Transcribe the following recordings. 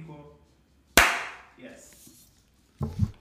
ficou. Yes.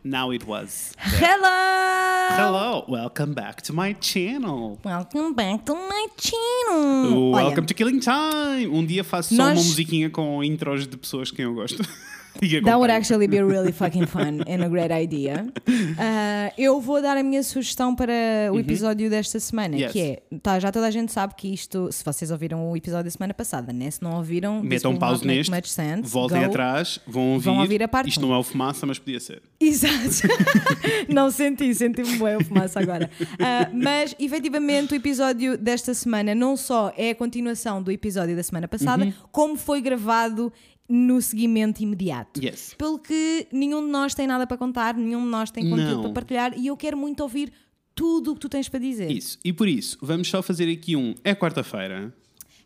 Now it was. Hello! Hello, welcome back to my channel. Welcome back to my channel. Olha, Welcome to Killing Time. Um dia faço só Nós- uma musiquinha com intros de pessoas que eu gosto. That would actually be really fucking fun and a great idea. Uh, eu vou dar a minha sugestão para o episódio desta semana, Uhum. Yes. que é, tá, já toda a gente sabe que isto, se vocês ouviram o episódio da semana passada, né? Se não ouviram, Metam not make neste, sense. voltem Go. atrás, vão ouvir. Vão ouvir a parte Isto um. não é o fumaça, mas podia ser. Exato. não senti, senti-me bem o fumaça agora. Ah, mas, efetivamente, o episódio desta semana não só é a continuação do episódio da semana passada, Uhum. como foi gravado no seguimento imediato. Yes. Pelo que nenhum de nós tem nada para contar, nenhum de nós tem conteúdo Não. para partilhar e eu quero muito ouvir tudo o que tu tens para dizer. Isso. E por isso, vamos só fazer aqui um. É quarta-feira.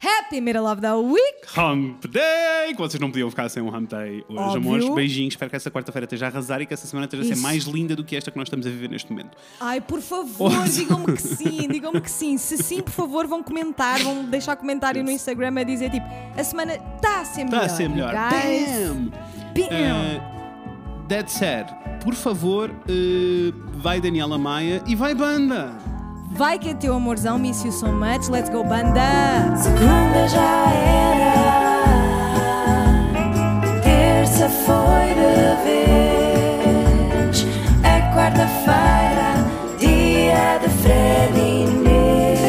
Happy Middle of the Week! Hump Day! Que vocês não podiam ficar sem um Hump Day hoje, Óbvio. amores. Beijinhos. Espero que essa quarta-feira esteja a arrasar e que essa semana esteja a ser Isso. mais linda do que esta que nós estamos a viver neste momento. Ai, por favor, digam-me que sim, digam-me que sim. Se sim, por favor, vão comentar, vão deixar comentário no Instagram a dizer tipo, a semana está a ser melhor. Está a ser melhor. guys. Bam! Bam! Uh, that said, por favor, uh, vai Daniela Maia e vai banda! Vai que é teu amorzão, miss you so much, let's go banda! Segunda já era, terça foi de vez, é quarta-feira, dia de Fred e Inês.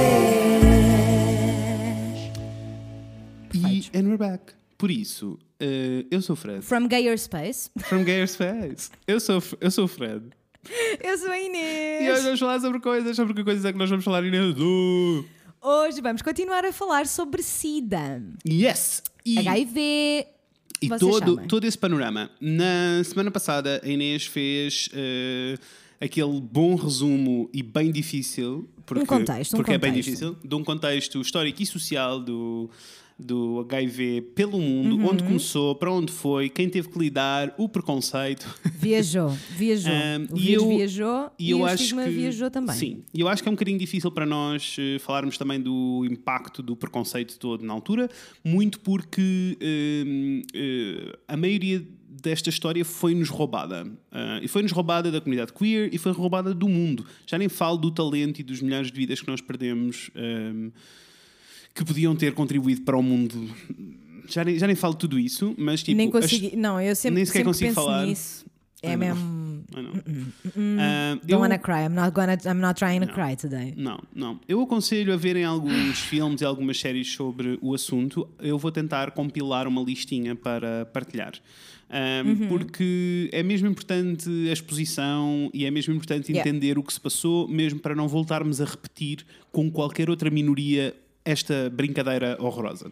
E and we're back. Por isso, uh, eu sou o Fred. From Gayer Space. From Gayers Face. Eu sou, eu sou o Fred. Eu sou a E hoje Inês. vamos falar sobre coisas. Sobre que coisas é que nós vamos falar, Inês? Uh, Hoje vamos continuar a falar sobre SIDA, Yes! E, HIV. e vocês todo, todo esse panorama. Na semana passada, a Inês fez uh, aquele bom resumo e bem difícil. Porque, Um contexto, um porque é bem contexto. difícil. De um contexto histórico e social do, do HIV pelo mundo, Uhum. onde começou, para onde foi, quem teve que lidar, o preconceito. Viajou, viajou. Um, o e eu- viajou e, eu o acho estigma que viajou também. Sim, e eu acho que é um bocadinho difícil para nós eh, falarmos também do impacto do preconceito todo na altura, muito porque hum, eh, a maioria desta história foi-nos roubada. Ah, e foi-nos roubada da comunidade queer e foi roubada do mundo. Já nem falo do talento e dos milhares de vidas que nós perdemos. hum, que podiam ter contribuído para o mundo. Já nem, já nem falo tudo isso, mas tipo. nem as- consegui. Não, eu sempre, nem sequer sempre consigo falar. nisso. É I know. mesmo. I know. Ah, Don't wanna cry. I'm not gonna. I'm not trying to cry today. Não, não. Eu aconselho a verem alguns filmes e algumas séries sobre o assunto. Eu vou tentar compilar uma listinha para partilhar. Um, Porque é mesmo importante a exposição e é mesmo importante Yeah. entender o que se passou, mesmo para não voltarmos a repetir com qualquer outra minoria esta brincadeira horrorosa.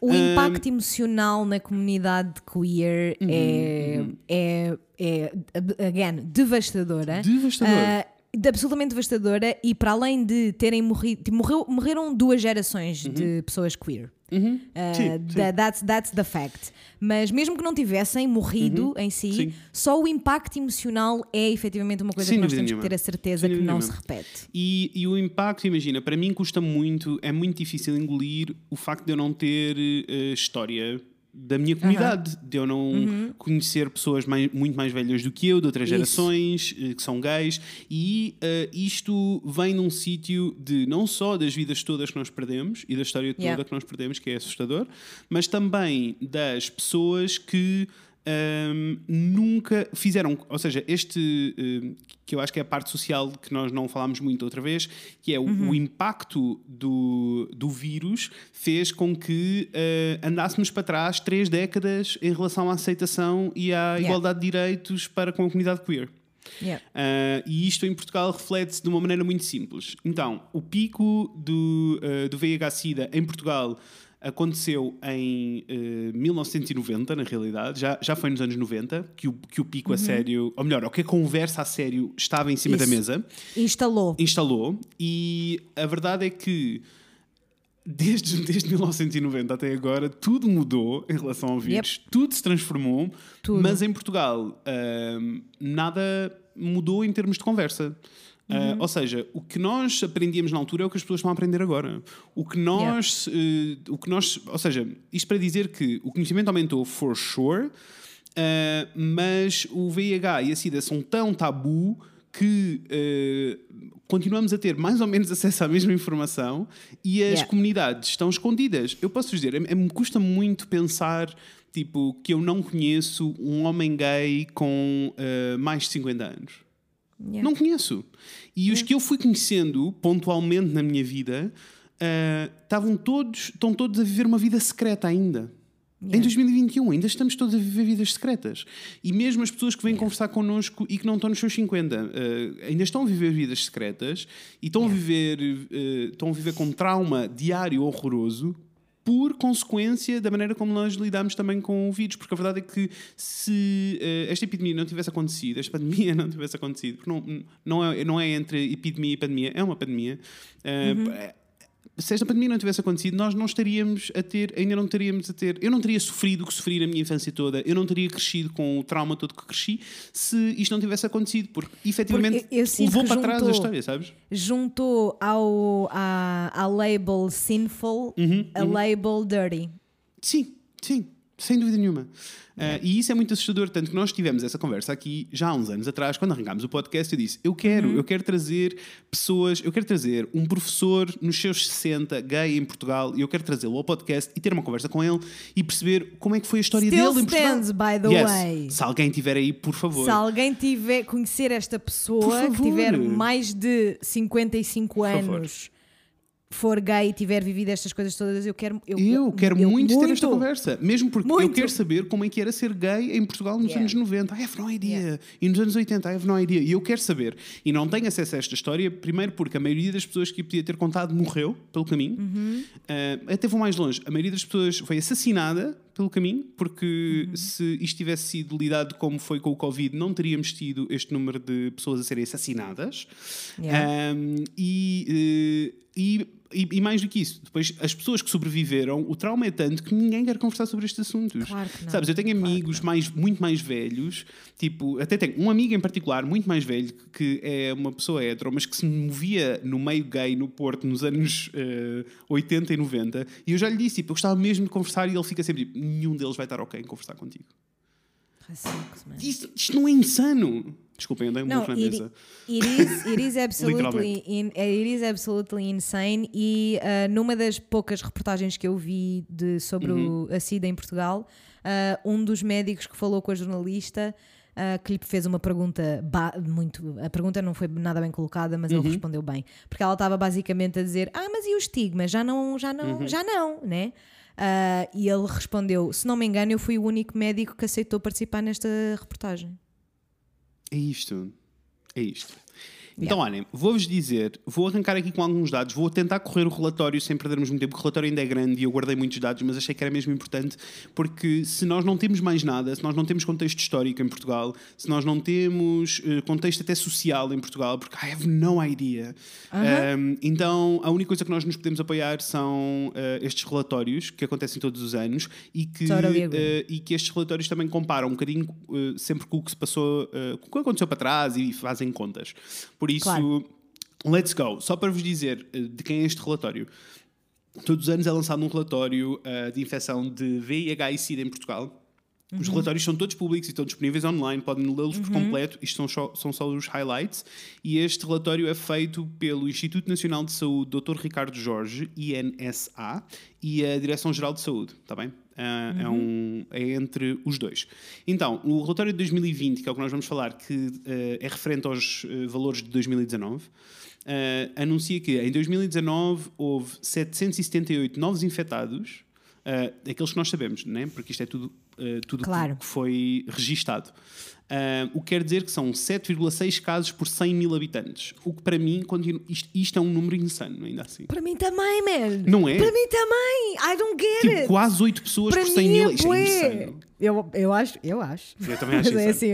O impacto emocional na comunidade queer Uhum, é, é, é, again, devastadora. Devastadora. Ah, de- absolutamente devastadora e para além de terem morrido, tipo, morreu, morreram duas gerações de pessoas queer. Uhum. Sim, tha- that's, that's the fact. Mas mesmo que não tivessem morrido em si, Uhum. Sim. só o impacto emocional é efetivamente uma coisa Sem que nós temos que nenhuma. ter a certeza Sem que não nenhuma. se repete. E, e o impacto, imagina, para mim custa muito, é muito difícil engolir o facto de eu não ter eh, história da minha comunidade, de eu não conhecer pessoas mais- muito mais velhas do que eu, de outras Isso. gerações, eh, que são gays, e eh, isto vem num sítio de não só das vidas todas que nós perdemos e da história toda Yeah. que nós perdemos, que é assustador, mas também das pessoas que hum, nunca fizeram, ou seja, este hum, que eu acho que é a parte social que nós não falámos muito outra vez, que é o, o impacto do, do vírus fez com que eh, andássemos para trás três décadas em relação à aceitação e à Yeah. igualdade de direitos para com a comunidade queer. Yeah. Uh, e isto em Portugal reflete-se de uma maneira muito simples. Então, o pico do, uh, do VIH-Sida em Portugal aconteceu em uh, 1990, na realidade, já, já foi nos anos 90 que o, que o pico a sério, ou melhor, o que a conversa a sério estava em cima da Isso. mesa, Instalou. instalou, e a verdade é que desde, desde 1990 até agora tudo mudou em relação ao vírus, tudo se transformou, Tudo. mas em Portugal hum, nada mudou em termos de conversa. Uh, ou seja, o que nós aprendíamos na altura é o que as pessoas estão a aprender agora. O que nós, uh, o que nós, ou seja, isto para dizer que o conhecimento aumentou for sure, uh, mas o VIH e a SIDA são tão tabu que uh, continuamos a ter mais ou menos acesso à mesma informação e as Yeah. comunidades estão escondidas. Eu posso dizer, é- é- me custa muito pensar tipo que eu não conheço um homem gay com uh, mais de 50 anos. Yeah. Não conheço. E os que eu fui conhecendo pontualmente na minha vida uh, estavam todos, estão todos a viver uma vida secreta ainda. Em 2021 ainda estamos todos a viver vidas secretas. E mesmo as pessoas que vêm conversar connosco e que não estão nos seus 50 uh, ainda estão a viver vidas secretas e estão, a viver, uh, estão a viver com trauma diário horroroso por consequência da maneira como nós lidamos também com o vírus. Porque a verdade é que se uh, esta epidemia não tivesse acontecido, esta pandemia não tivesse acontecido, porque não, não, é, não é entre epidemia e pandemia, é uma pandemia. uh, se esta pandemia não tivesse acontecido, nós não estaríamos a ter, ainda não estaríamos a ter, eu não teria sofrido o que sofri na minha infância toda, eu não teria crescido com o trauma todo que cresci se isto não tivesse acontecido, porque efetivamente Porque eu levou para trás a juntou- história, sabes? Juntou ao, à, à label sinful Uhum, a label dirty. Sim, sim, sem dúvida nenhuma. Uh, e isso é muito assustador, tanto que nós tivemos essa conversa aqui já há uns anos atrás, quando arrancámos o podcast, eu disse: Eu quero, eu quero trazer pessoas, eu quero trazer um professor nos seus 60, gay em Portugal, e eu quero trazê-lo ao podcast e ter uma conversa com ele e perceber como é que foi a história Still dele em Portugal. stands, by the Yes. way. Se alguém tiver aí, por favor. Se alguém tiver conhecer esta Por pessoa que favor. tiver mais de 55 favor. anos, for gay e tiver vivido estas coisas todas, eu quero. Eu, Eu quero eu- muito, ter esta conversa, mesmo porque eu Muito. quero saber como é que era ser gay em Portugal nos Yeah. anos 90. I have no idea. Yeah. E nos anos 80, I have no idea. E eu quero saber. E não tenho acesso a esta história, primeiro porque a maioria das pessoas que eu podia ter contado morreu pelo caminho. Uhum. Uh, até vou mais longe. A maioria das pessoas foi assassinada pelo caminho, porque Uhum. se isto tivesse sido lidado como foi com o Covid, não teríamos tido este número de pessoas a serem assassinadas. Yeah. Um, e, eh, e, e, e mais do que isso, depois as pessoas que sobreviveram, o trauma é tanto que ninguém quer conversar sobre estes assuntos. Claro que não. Sabes, eu tenho Claro amigos mais, muito mais velhos, tipo, até tenho um amigo em particular, muito mais velho, que é uma pessoa hetero, mas que se movia no meio gay no Porto nos anos eh, 80 e 90, e eu já lhe disse, tipo, eu gostava mesmo de conversar, e ele fica sempre tipo, nenhum deles vai estar ok em conversar contigo. Man. Isto, isto não é insano. Desculpem, andei burro na it, mesa. it is, it is absolutely, in, it is absolutely insane. E uh, numa das poucas reportagens que eu vi de, sobre Uhum. o, a SIDA em Portugal, uh, um dos médicos que falou com a jornalista. uh, que lhe fez uma pergunta muito. A pergunta não foi nada bem colocada, mas Uhum. ele respondeu bem. Porque ela estava basicamente a dizer: Ah, mas e o estigma? Já não, já não, Uhum. já não, né? Uh, e ele respondeu: Se não me engano, eu fui o único médico que aceitou participar nesta reportagem. É isto. É isto. Então, olhem, vou-vos dizer, vou arrancar aqui com alguns dados, vou tentar correr o relatório sem perdermos muito tempo, porque o relatório ainda é grande e eu guardei muitos dados, mas achei que era mesmo importante, porque se nós não temos mais nada, se nós não temos contexto histórico em Portugal, se nós não temos eh, contexto até social em Portugal, porque I have no idea, um, então a única coisa que nós nos podemos apoiar são eh, estes relatórios que acontecem todos os anos e que, eh, e que estes relatórios também comparam um bocadinho sempre com o que se passou, com o que aconteceu para trás e fazem contas. Por isso, Claro. let's go. Só para vos dizer eh, de quem é este relatório. Todos os anos é lançado um relatório eh, de infecção de VIH e SIDA em Portugal. Uhum. Os relatórios são todos públicos e estão disponíveis online, podem lê-los por completo. Isto são só, são só os highlights. E este relatório é feito pelo Instituto Nacional de Saúde Dr. Ricardo Jorge, INSA, e a Direção-Geral de Saúde, está bem? Ah, é, um, é entre os dois. Então, o relatório de 2020, que é o que nós vamos falar, que eh, é referente aos eh, valores de 2019, eh, anuncia que em 2019 houve 778 novos infectados, aqueles que nós sabemos, né? porque isto é tudo, tudo Claro. que foi registado. Ah, o que quer dizer que são 7,6 casos por 100 mil habitantes. O que para mim, continua, isto, isto é um número insano, ainda assim. Para mim também, man. Não é? Para mim também. I don't get Tipo, it. quase 8 pessoas Para por 100 mim mil. é Isto é insano. Eu, eu acho, eu acho. Eu também acho Mas é assim,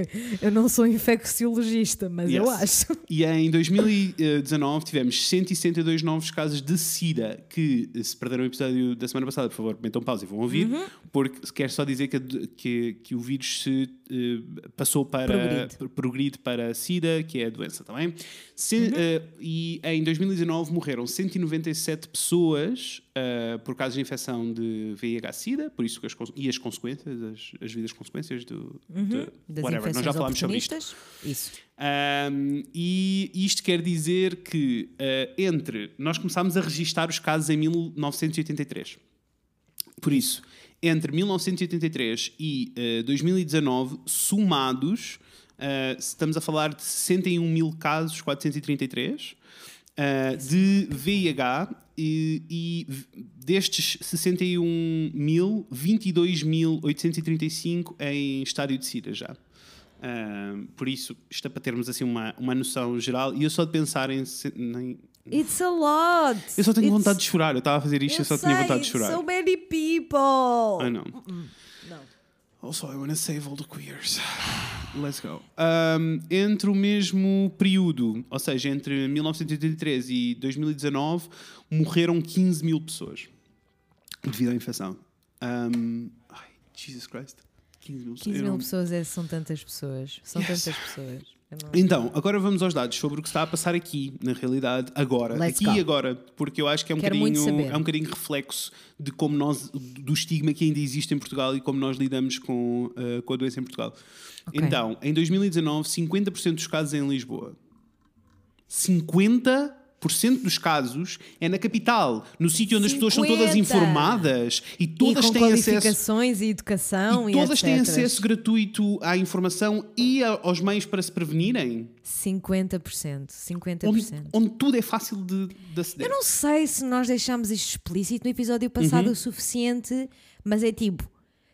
eu não sou infecciologista, mas eu Yes. acho. E em 2019 tivemos 162 novos casos de SIDA que, se perderam o episódio da semana passada, por favor, metam pausa e vão ouvir, Uhum. porque quer só dizer que, que, que o vírus se eh, passou para Progride. pro- progride para SIDA, que é a doença também. Se- Uhum. eh, e em 2019 morreram 197 pessoas eh, por causa de infecção de VIH-Sida, por isso que as, e as consequências, as, as vidas consequências do, de Uhum. Das whatever. Nós já falámos sobre isto. Isso. Um, e isto quer dizer que uh, entre nós começámos a registar os casos em 1983. Por isso, entre 1983 e uh, 2019, somados, uh, estamos a falar de 61 mil casos, 433, uh, de VIH e, e destes 61 mil, 22.835 em estádio de SIDA já. Um, por isso, isto é para termos assim uma, uma noção geral. E eu só de pensar em. nem- It's a lot. Eu só tenho It's- vontade de chorar. Eu estava a fazer isto e eu só tinha sei, vontade de chorar. So many people. Know. Não. Also, I want to save all the queers. Let's go. Um, entre o mesmo período, ou seja, entre 1983 e 2019, morreram 15 mil pessoas devido à infecção. Um, ai, Jesus Christ. 15 mil, 15 eu mil pessoas é- são tantas pessoas. São Yes. tantas pessoas. Não- Então, agora vamos aos dados sobre o que está a passar aqui, na realidade, agora. Let's aqui e agora, porque eu acho que é um, Quero bocadinho, é um bocadinho reflexo de como nós, do estigma que ainda existe em Portugal e como nós lidamos com, eh, com a doença em Portugal. Ok. Então, em 2019, 50% dos casos em Lisboa. 50% dos casos é na capital, no sítio onde as pessoas são todas 50. informadas e E todas com têm acesso e educação e e, todas têm etc. acesso gratuito à informação e a- aos meios para se prevenirem. 50%. 50%. Onde, onde tudo é fácil de, de aceder. Eu não sei se nós deixámos isto explícito no episódio passado Uhum. o suficiente, mas é tipo: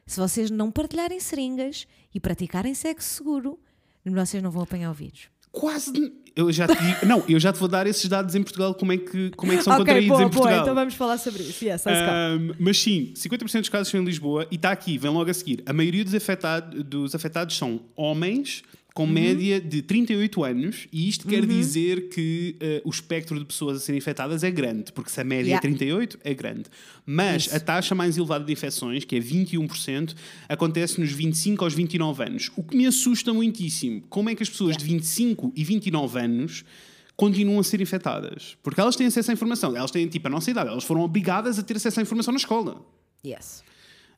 se vocês não partilharem seringas e praticarem sexo seguro, vocês não vão apanhar o vírus. Quase. Eu já te digo- não, eu já te vou dar esses dados em Portugal, como é que, como é que são ok, contraídos boa, em Portugal. boa. Então vamos falar sobre isso. Yes. Ahm, mas sim, 50% dos casos são em Lisboa e está aqui, vem logo a seguir. A maioria dos, afetado- dos afetados são homens com Uhum. média de 38 anos e isto quer dizer que eh, o espectro de pessoas a serem infectadas é grande, porque se a média Yeah. é 38, é grande. Mas Isso. a taxa mais elevada de infecções, que é 21%, acontece nos 25 aos 29 anos. O que me assusta muitíssimo, como é que as pessoas de 25 e 29 anos continuam a ser infectadas? Porque elas têm acesso à informação, elas têm tipo a nossa idade, elas foram obrigadas a ter acesso à informação na escola. Yes.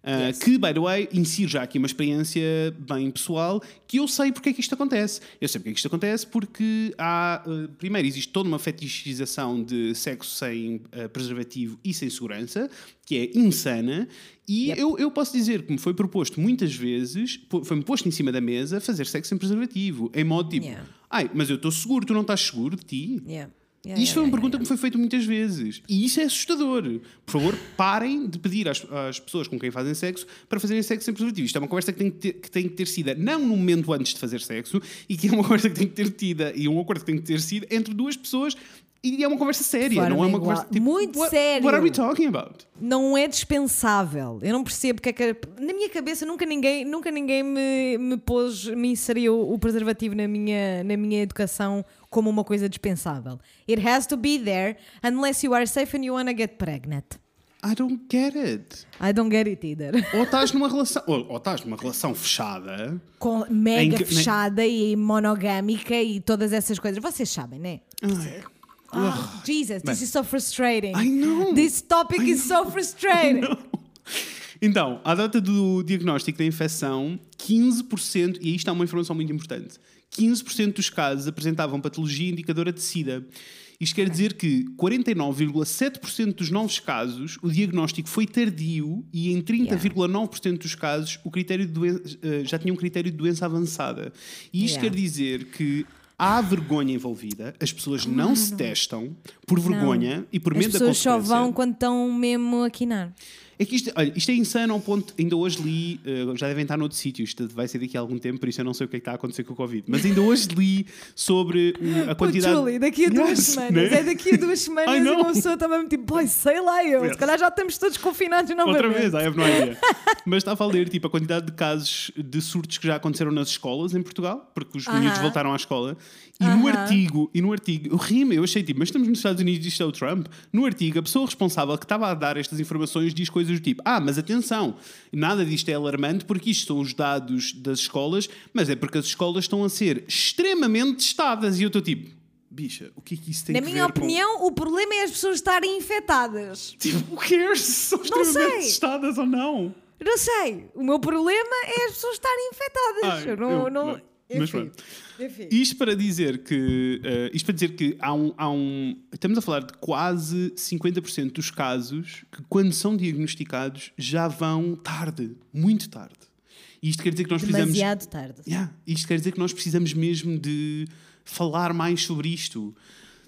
Uh, Yes. Que, by the way, insiro já aqui uma experiência bem pessoal que eu sei porque é que isto acontece. Eu sei porque é que isto acontece porque há, uh, primeiro, existe toda uma fetichização de sexo sem uh, preservativo e sem segurança, que é insana, e Yep. eu, eu posso dizer que me foi proposto muitas vezes, foi-me posto em cima da mesa fazer sexo sem preservativo, em modo tipo, Yeah. ai, mas eu estou seguro, tu não estás seguro de ti? Yeah. Yeah, Isto yeah, foi uma yeah, pergunta que me foi feita muitas vezes. E isso é assustador. Por favor, parem de pedir às, às pessoas com quem fazem sexo para fazerem sexo sem preservativo. Isto é uma conversa que tem que, ter, que tem que ter sido não no momento antes de fazer sexo e que é uma conversa que tem que ter tida e um acordo que tem que ter sido entre duas pessoas e é uma conversa séria, Forma não é uma igual. conversa tipo, Muito what, sério. What are we talking about? não é dispensável. Eu não percebo porque é que. Na minha cabeça nunca ninguém, nunca ninguém me, me pôs, me inseriu o preservativo na minha, na minha educação como uma coisa dispensável. It has to be there unless you are safe and you wanna get pregnant. I don't get it. I don't get it either. Ou estás numa relação, ou, ou estás numa relação fechada. Com mega que- fechada e monogâmica e todas essas coisas. Vocês sabem, né? Ai, Oh, Jesus, this is so frustrating. I know. This topic is so frustrating. Então, à data do diagnóstico da infecção, 15%, e aí está uma informação muito importante, 15% dos casos apresentavam patologia indicadora de SIDA. Isto quer dizer que 49,7% dos novos casos o diagnóstico foi tardio e em 30,9% dos casos o critério de doen- eh, já tinha um critério de doença avançada. E isto Yeah. quer dizer que há vergonha envolvida, as pessoas não se testam por vergonha e por As medo da pessoas só consequência. vão quando estão mesmo a quinar. É que isto, olha, isto é insano ao ponto. Ainda hoje li, eh, já devem estar noutro sítio, isto vai ser daqui a algum tempo, por isso eu não sei o que é que está a acontecer com o Covid. Mas ainda hoje li sobre o- a Pô, quantidade. Julie, daqui a duas Yes, semanas. né? É daqui a duas semanas e uma pessoa também tipo, sei lá eu. Yes. Se calhar já estamos todos confinados novamente. Outra vez, I have no idea. Mas estava a ler tipo, a quantidade de casos de surtos que já aconteceram nas escolas em Portugal, porque os miúdos Aham. voltaram à escola. E no Aham. artigo, e no artigo, eu ri-me, eu achei tipo, mas estamos nos Estados Unidos e isto é o Trump. No artigo, a pessoa responsável que estava a dar estas informações diz coisas do tipo: Ah, mas atenção, nada disto é alarmante porque isto são os dados das escolas, mas é porque as escolas estão a ser extremamente testadas. E eu estou tipo, bicha, o que é que isso tem Na a minha ver com- opinião, o problema é as pessoas estarem infectadas. Tipo, who cares se são Não extremamente testadas ou não? Não sei. O meu problema é as pessoas estarem infectadas. Ai, eu não, eu- não... Mas Enfim. pronto. Enfim. Isto para dizer que, eh, isto para dizer que há um, há um. Estamos a falar de quase 50% dos casos que, quando são diagnosticados, já vão tarde, muito tarde. E isto quer dizer que nós precisamos. Demasiado tarde. Yeah, isto quer dizer que nós precisamos mesmo de falar mais sobre isto.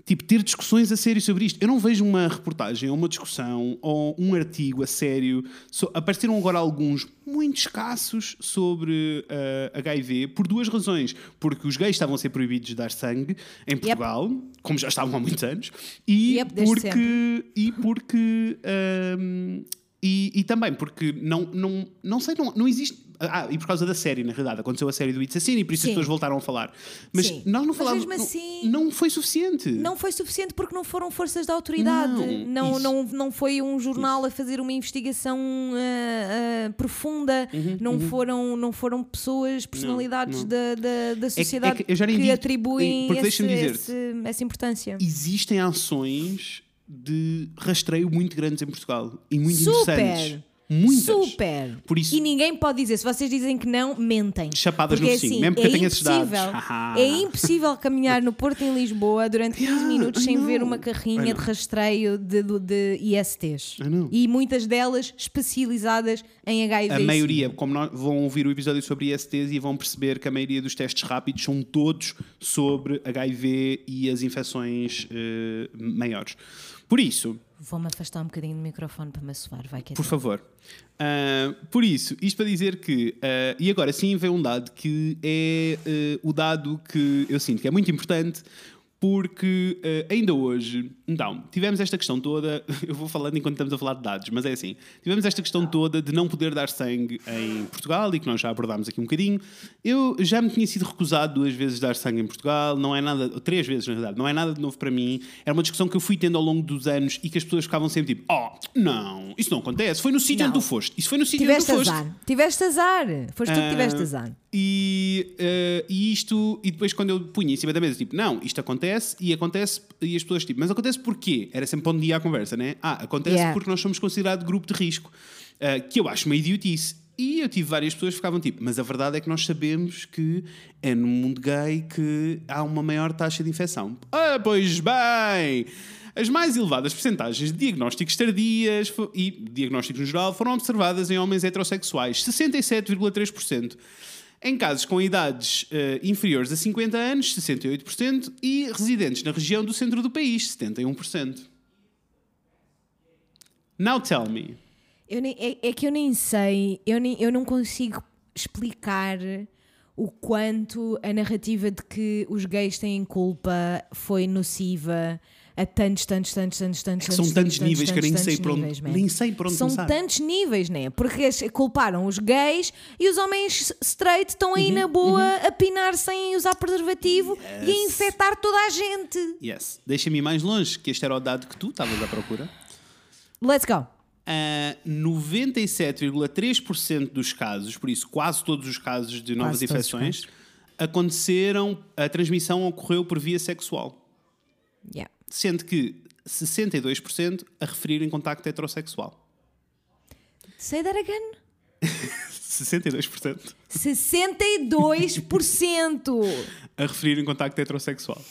Tipo, ter discussões a sério sobre isto. Eu não vejo uma reportagem ou uma discussão ou um artigo a sério. So- apareceram agora alguns muito escassos sobre eh, HIV por duas razões. Porque os gays estavam a ser proibidos de dar sangue em Portugal, como já estavam há muitos anos, e Yep, porque. E porque. ahm, e, e também porque não, não, não sei, não, não existe. Ah, e por causa da série, na realidade. Aconteceu a série do It's a Sin e por isso Sim. as pessoas voltaram a falar. Mas Sim. nós não Mas falávamos. mesmo não- assim- não, foi suficiente. Não foi suficiente porque não foram forças da autoridade. Não, Não, isso. não, não foi um jornal a fazer uma investigação ah, ah, profunda. não, Foram, não foram pessoas, personalidades Uhum, não. Da, da, da sociedade que eu já nem que digo- atribuem porque esse, esse- essa importância. Existem ações de rastreio muito grandes em Portugal e muito Super! interessantes. Muitas. Super! Por isso- E ninguém pode dizer, se vocês dizem que não, mentem. Chapadas porque no focinho, assim, mesmo porque é eu tenho esses dados. impossível- é impossível caminhar no Porto em Lisboa durante 15 Yeah, minutos I sem know. ver uma I carrinha know. de rastreio de, de, de ISTs. I know. E muitas delas especializadas em HIV. A maioria, como nós, vão ouvir o episódio sobre ISTs e vão perceber que a maioria dos testes rápidos são todos sobre HIV e as infecções eh, maiores. Por isso, Vou-me afastar um bocadinho do microfone para me assoar, vai que é Por favor. Ah, por isso, isto para dizer que. ah, e agora sim vem um dado que é ah, o dado que eu sinto que é muito importante. Porque ah, ainda hoje, então, tivemos esta questão toda. Eu vou falando enquanto estamos a falar de dados, mas é assim: tivemos esta questão toda de não poder dar sangue em Portugal e que nós já abordámos aqui um bocadinho. Eu já me tinha sido recusado duas vezes dar sangue em Portugal, não é nada, três vezes na verdade, não é nada de novo para mim. Era uma discussão que eu fui tendo ao longo dos anos e que as pessoas ficavam sempre tipo: Oh, não, isso não acontece. Foi no sítio onde tu foste. Isso foi no sítio onde tu Tiveste foste. azar. Tiveste azar. Foste tu que Ah, tiveste azar. E, eh, e isto, e depois quando eu punha em cima da mesa, tipo, não, isto acontece e acontece, e as pessoas, tipo, mas acontece porquê? Era sempre onde ia a conversa, né? Ah, acontece Yeah. porque nós somos considerado grupo de risco, eh, que eu acho uma idiotice. E eu tive várias pessoas que ficavam tipo, mas a verdade é que nós sabemos que é no mundo gay que há uma maior taxa de infecção. Ah, pois bem! As mais elevadas percentagens de diagnósticos tardias e diagnósticos no geral foram observadas em homens heterossexuais, 67,3%. Em casos com idades eh, inferiores a 50 anos, 68%, e residentes na região do centro do país, 71%. Now tell me. Nem- é, é que eu nem sei, eu, nem, eu não consigo explicar o quanto a narrativa de que os gays têm culpa foi nociva a tantos, tantos, tantos, tantos, tantos, É que são tantos níveis que eu nem sei onde- níveis, nem sei por onde São começar. tantos níveis, né? Porque culparam os gays e os homens straight estão aí Uhum, na boa a pinar sem usar preservativo e a Yes. infectar toda a gente. Yes. Deixa-me ir mais longe, que este era o dado que tu estavas à procura. Let's go. Ah, 97,3% dos casos, por isso quase todos os casos de novas Quase infecções, aconteceram, a transmissão ocorreu por via sexual. Yeah. Sendo que 62% a referir em contacto heterossexual. Say that again. 62% 62%! a referir em contacto heterossexual.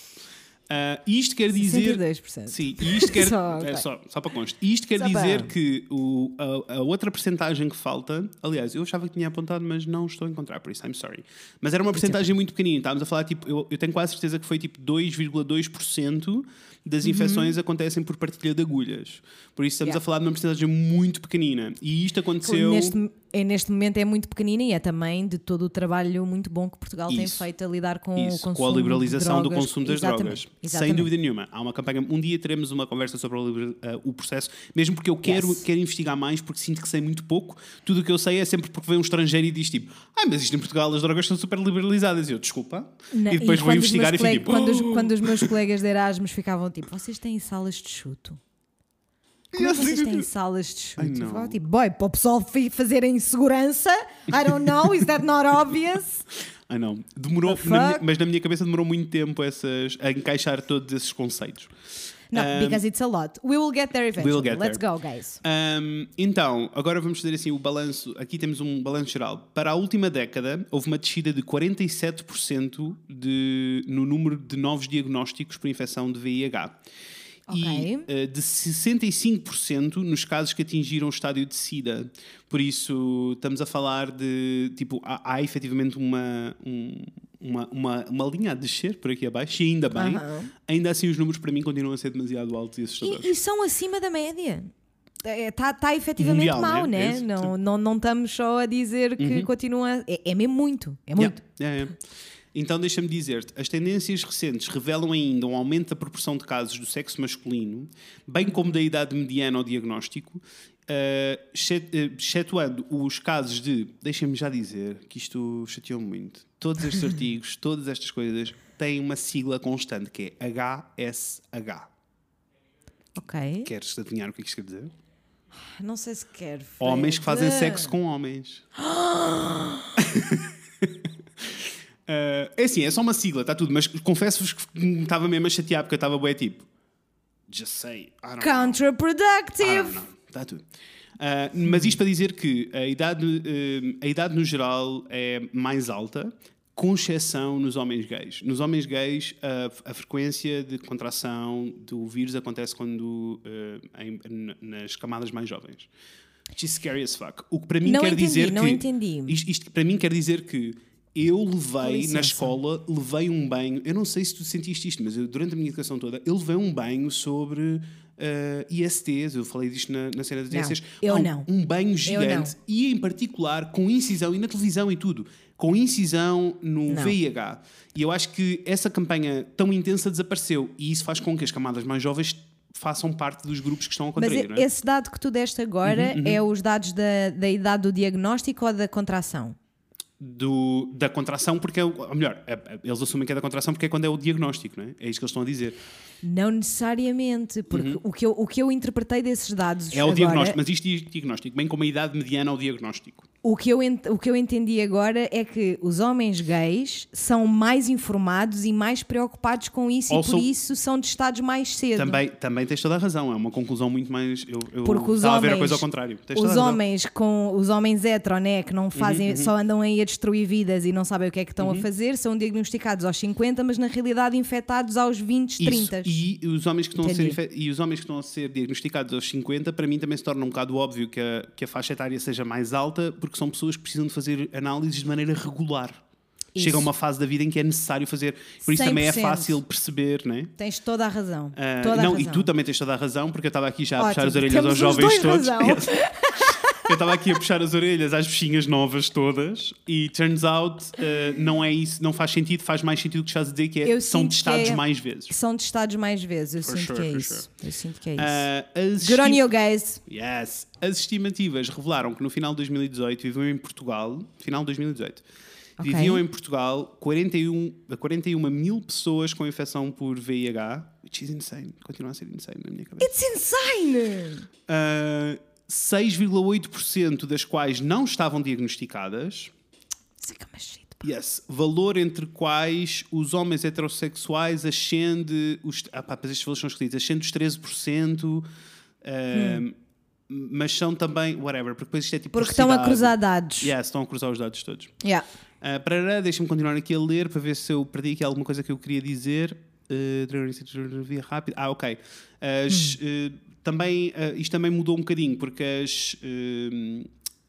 Ah, isto quer dizer. 62%. Sim, e isto quer. Só, é, ok. só, só para conste. Isto quer Só dizer para- que o, a, a outra percentagem que falta. Aliás, eu achava que tinha apontado, mas não estou a encontrar, por isso I'm sorry. Mas era uma percentagem muito pequenina. Estávamos a falar, tipo, eu, eu tenho quase certeza que foi tipo 2,2% Uhum. das infecções acontecem por partilha de agulhas. Por isso estamos Yeah. a falar de uma percentagem muito pequenina. E isto aconteceu. Neste, é, neste momento é muito pequenina e é também de todo o trabalho muito bom que Portugal tem Isso. feito a lidar com Isso, o consumo com a liberalização de do drogas. consumo das Exatamente, drogas. Sem exatamente. dúvida nenhuma. Há uma campanha. Um dia teremos uma conversa sobre o liber- eh, o processo, mesmo porque eu quero, Yes. quero investigar mais, porque sinto que sei muito pouco. Tudo o que eu sei é sempre porque vem um estrangeiro e diz tipo: Ah, mas isto em Portugal as drogas são super liberalizadas. E eu, desculpa. Na- e depois vou quando os investigar e fico tipo: quando, os, "Oh". quando os meus colegas de Erasmus ficavam tipo, vocês têm salas de chuto? Como é que vocês têm salas de não. ficava tipo, boy, para o pessoal fi- fazerem segurança, I don't know, is that not obvious? Ah, não. Demorou, na minha- mas na minha cabeça demorou muito tempo essas, a encaixar todos esses conceitos. No, Um, because it's a lot. We will get there eventually. get Let's there. go, guys. Um, então, agora vamos fazer assim o balanço. Aqui temos um balanço geral. Para a última década, houve uma descida de 47% de, no número de novos diagnósticos por infecção de VIH. E Ok. eh, de 65% nos casos que atingiram o estádio de SIDA. Por isso, estamos a falar de. Tipo, há, há efetivamente uma, um- uma, uma, uma linha a descer por aqui abaixo, e ainda bem. Aham. Ainda assim, os números para mim continuam a ser demasiado altos e assustadores. E, e são acima da média. Está tá efetivamente Mundial, mau, né? É né? isso, Não. Uhum. não, não estamos só a dizer que continua. É, é mesmo muito. É muito. Yeah, yeah, yeah. Então, deixa-me dizer-te, as tendências recentes revelam ainda um aumento da proporção de casos do sexo masculino, bem como da idade mediana ao diagnóstico, eh, excetuando os casos de. Deixa-me já dizer que isto chateou-me muito. Todos estes artigos, todas estas coisas têm uma sigla constante que é HSH. Ok. Queres adivinhar o que é que isto quer dizer? Não sei se quero. Homens que fazem sexo com homens. Eh, é assim, é só uma sigla, está tudo, mas confesso-vos que estava mesmo a chatear porque eu estava bué tipo. Just say, I Counterproductive. Está tudo. Ah, mas isto para dizer que a idade, eh, a idade no geral é mais alta, com exceção nos homens gays. Nos homens gays, a, a frequência de contração do vírus acontece quando em- nas camadas mais jovens. Which is scary as fuck. O que para mim Não quer entendi, dizer não que. entendi. Isto, isto para mim quer dizer que eu levei licença. na escola, levei um banho. Eu não sei se tu sentiste isto, mas eu, durante a minha educação toda, eu levei um banho sobre eh, ISTs. Eu falei disto na, na cena das ISTs. eu um, não. Um banho gigante e, em particular, com incisão e na televisão e tudo. Com incisão no Não. VIH. E eu acho que essa campanha tão intensa desapareceu. E isso faz com que as camadas mais jovens façam parte dos grupos que estão a Mas contrair. não é? esse dado que tu deste agora Uhum, é os dados da, da idade do diagnóstico ou da contração? Do, da contração, porque é, o- ou melhor, é- é- eles assumem que é da contração porque é quando é o diagnóstico, não é? É isso que eles estão a dizer. Não necessariamente, porque o, que eu, o que eu interpretei desses dados Uhum. É o agora, diagnóstico, mas isto diz diagnóstico, bem como a idade mediana ao diagnóstico. o, que eu, o que eu entendi agora é que os homens gays são mais informados e mais preocupados com isso Also- e por isso são testados mais cedo. Também, também tens toda a razão, é uma conclusão muito mais. Eu, eu Porque os estava a ver a homens- coisa ao contrário. Tens Os. Uhum, homens com os homens hetero, né, que não fazem, só andam aí a destruir vidas e não sabem o que é que estão Uhum. a fazer, são diagnosticados aos 50, mas na realidade infectados aos 20, Isso, 30. E os, homens que estão a ser, e os homens que estão a ser diagnosticados aos 50, para mim também se torna um bocado óbvio que a, que a faixa etária seja mais alta, porque são pessoas que precisam de fazer análises de maneira regular. Isso. Chega a uma fase da vida em que é necessário fazer. Por isso também é 100%. fácil perceber, não é? Tens toda a razão. Ah, toda a não, razão. e tu também tens toda a razão, porque eu estava aqui já a puxar Ótimo, as orelhas aos os jovens todos. eu estava aqui a puxar as orelhas às bichinhas novas todas e turns out ah, não é isso, não faz sentido, faz mais sentido o que estás a dizer, que é Eu são sinto que testados é- mais vezes. São testados mais vezes, eu For sinto sure, que é isso. sure. Eu sinto que é isso. As Good on you guys. Yes. As estimativas revelaram que no final de 2018 viviam em Portugal, final de 2018, Ok. viviam em Portugal 41, 41 mil pessoas com infecção por VIH, which is insane, continua a ser insane na minha cabeça. It's insane! Uh, 6,8% das quais não estavam diagnosticadas. Shit. Yes. Valor entre quais os homens heterossexuais ascende. Os, ah, pá, estes valores são escritos. Ascende os 13%. uh, Mas são também. Whatever, porque depois isto é tipo. Porque por estão a cruzar dados. Yes, estão a cruzar os dados todos. Yeah. Uh, para deixa-me continuar aqui a ler para ver se eu perdi aqui alguma coisa que eu queria dizer. via rápida. Ah, ok. As, eh, também, eh, isto também mudou um bocadinho, porque as, eh,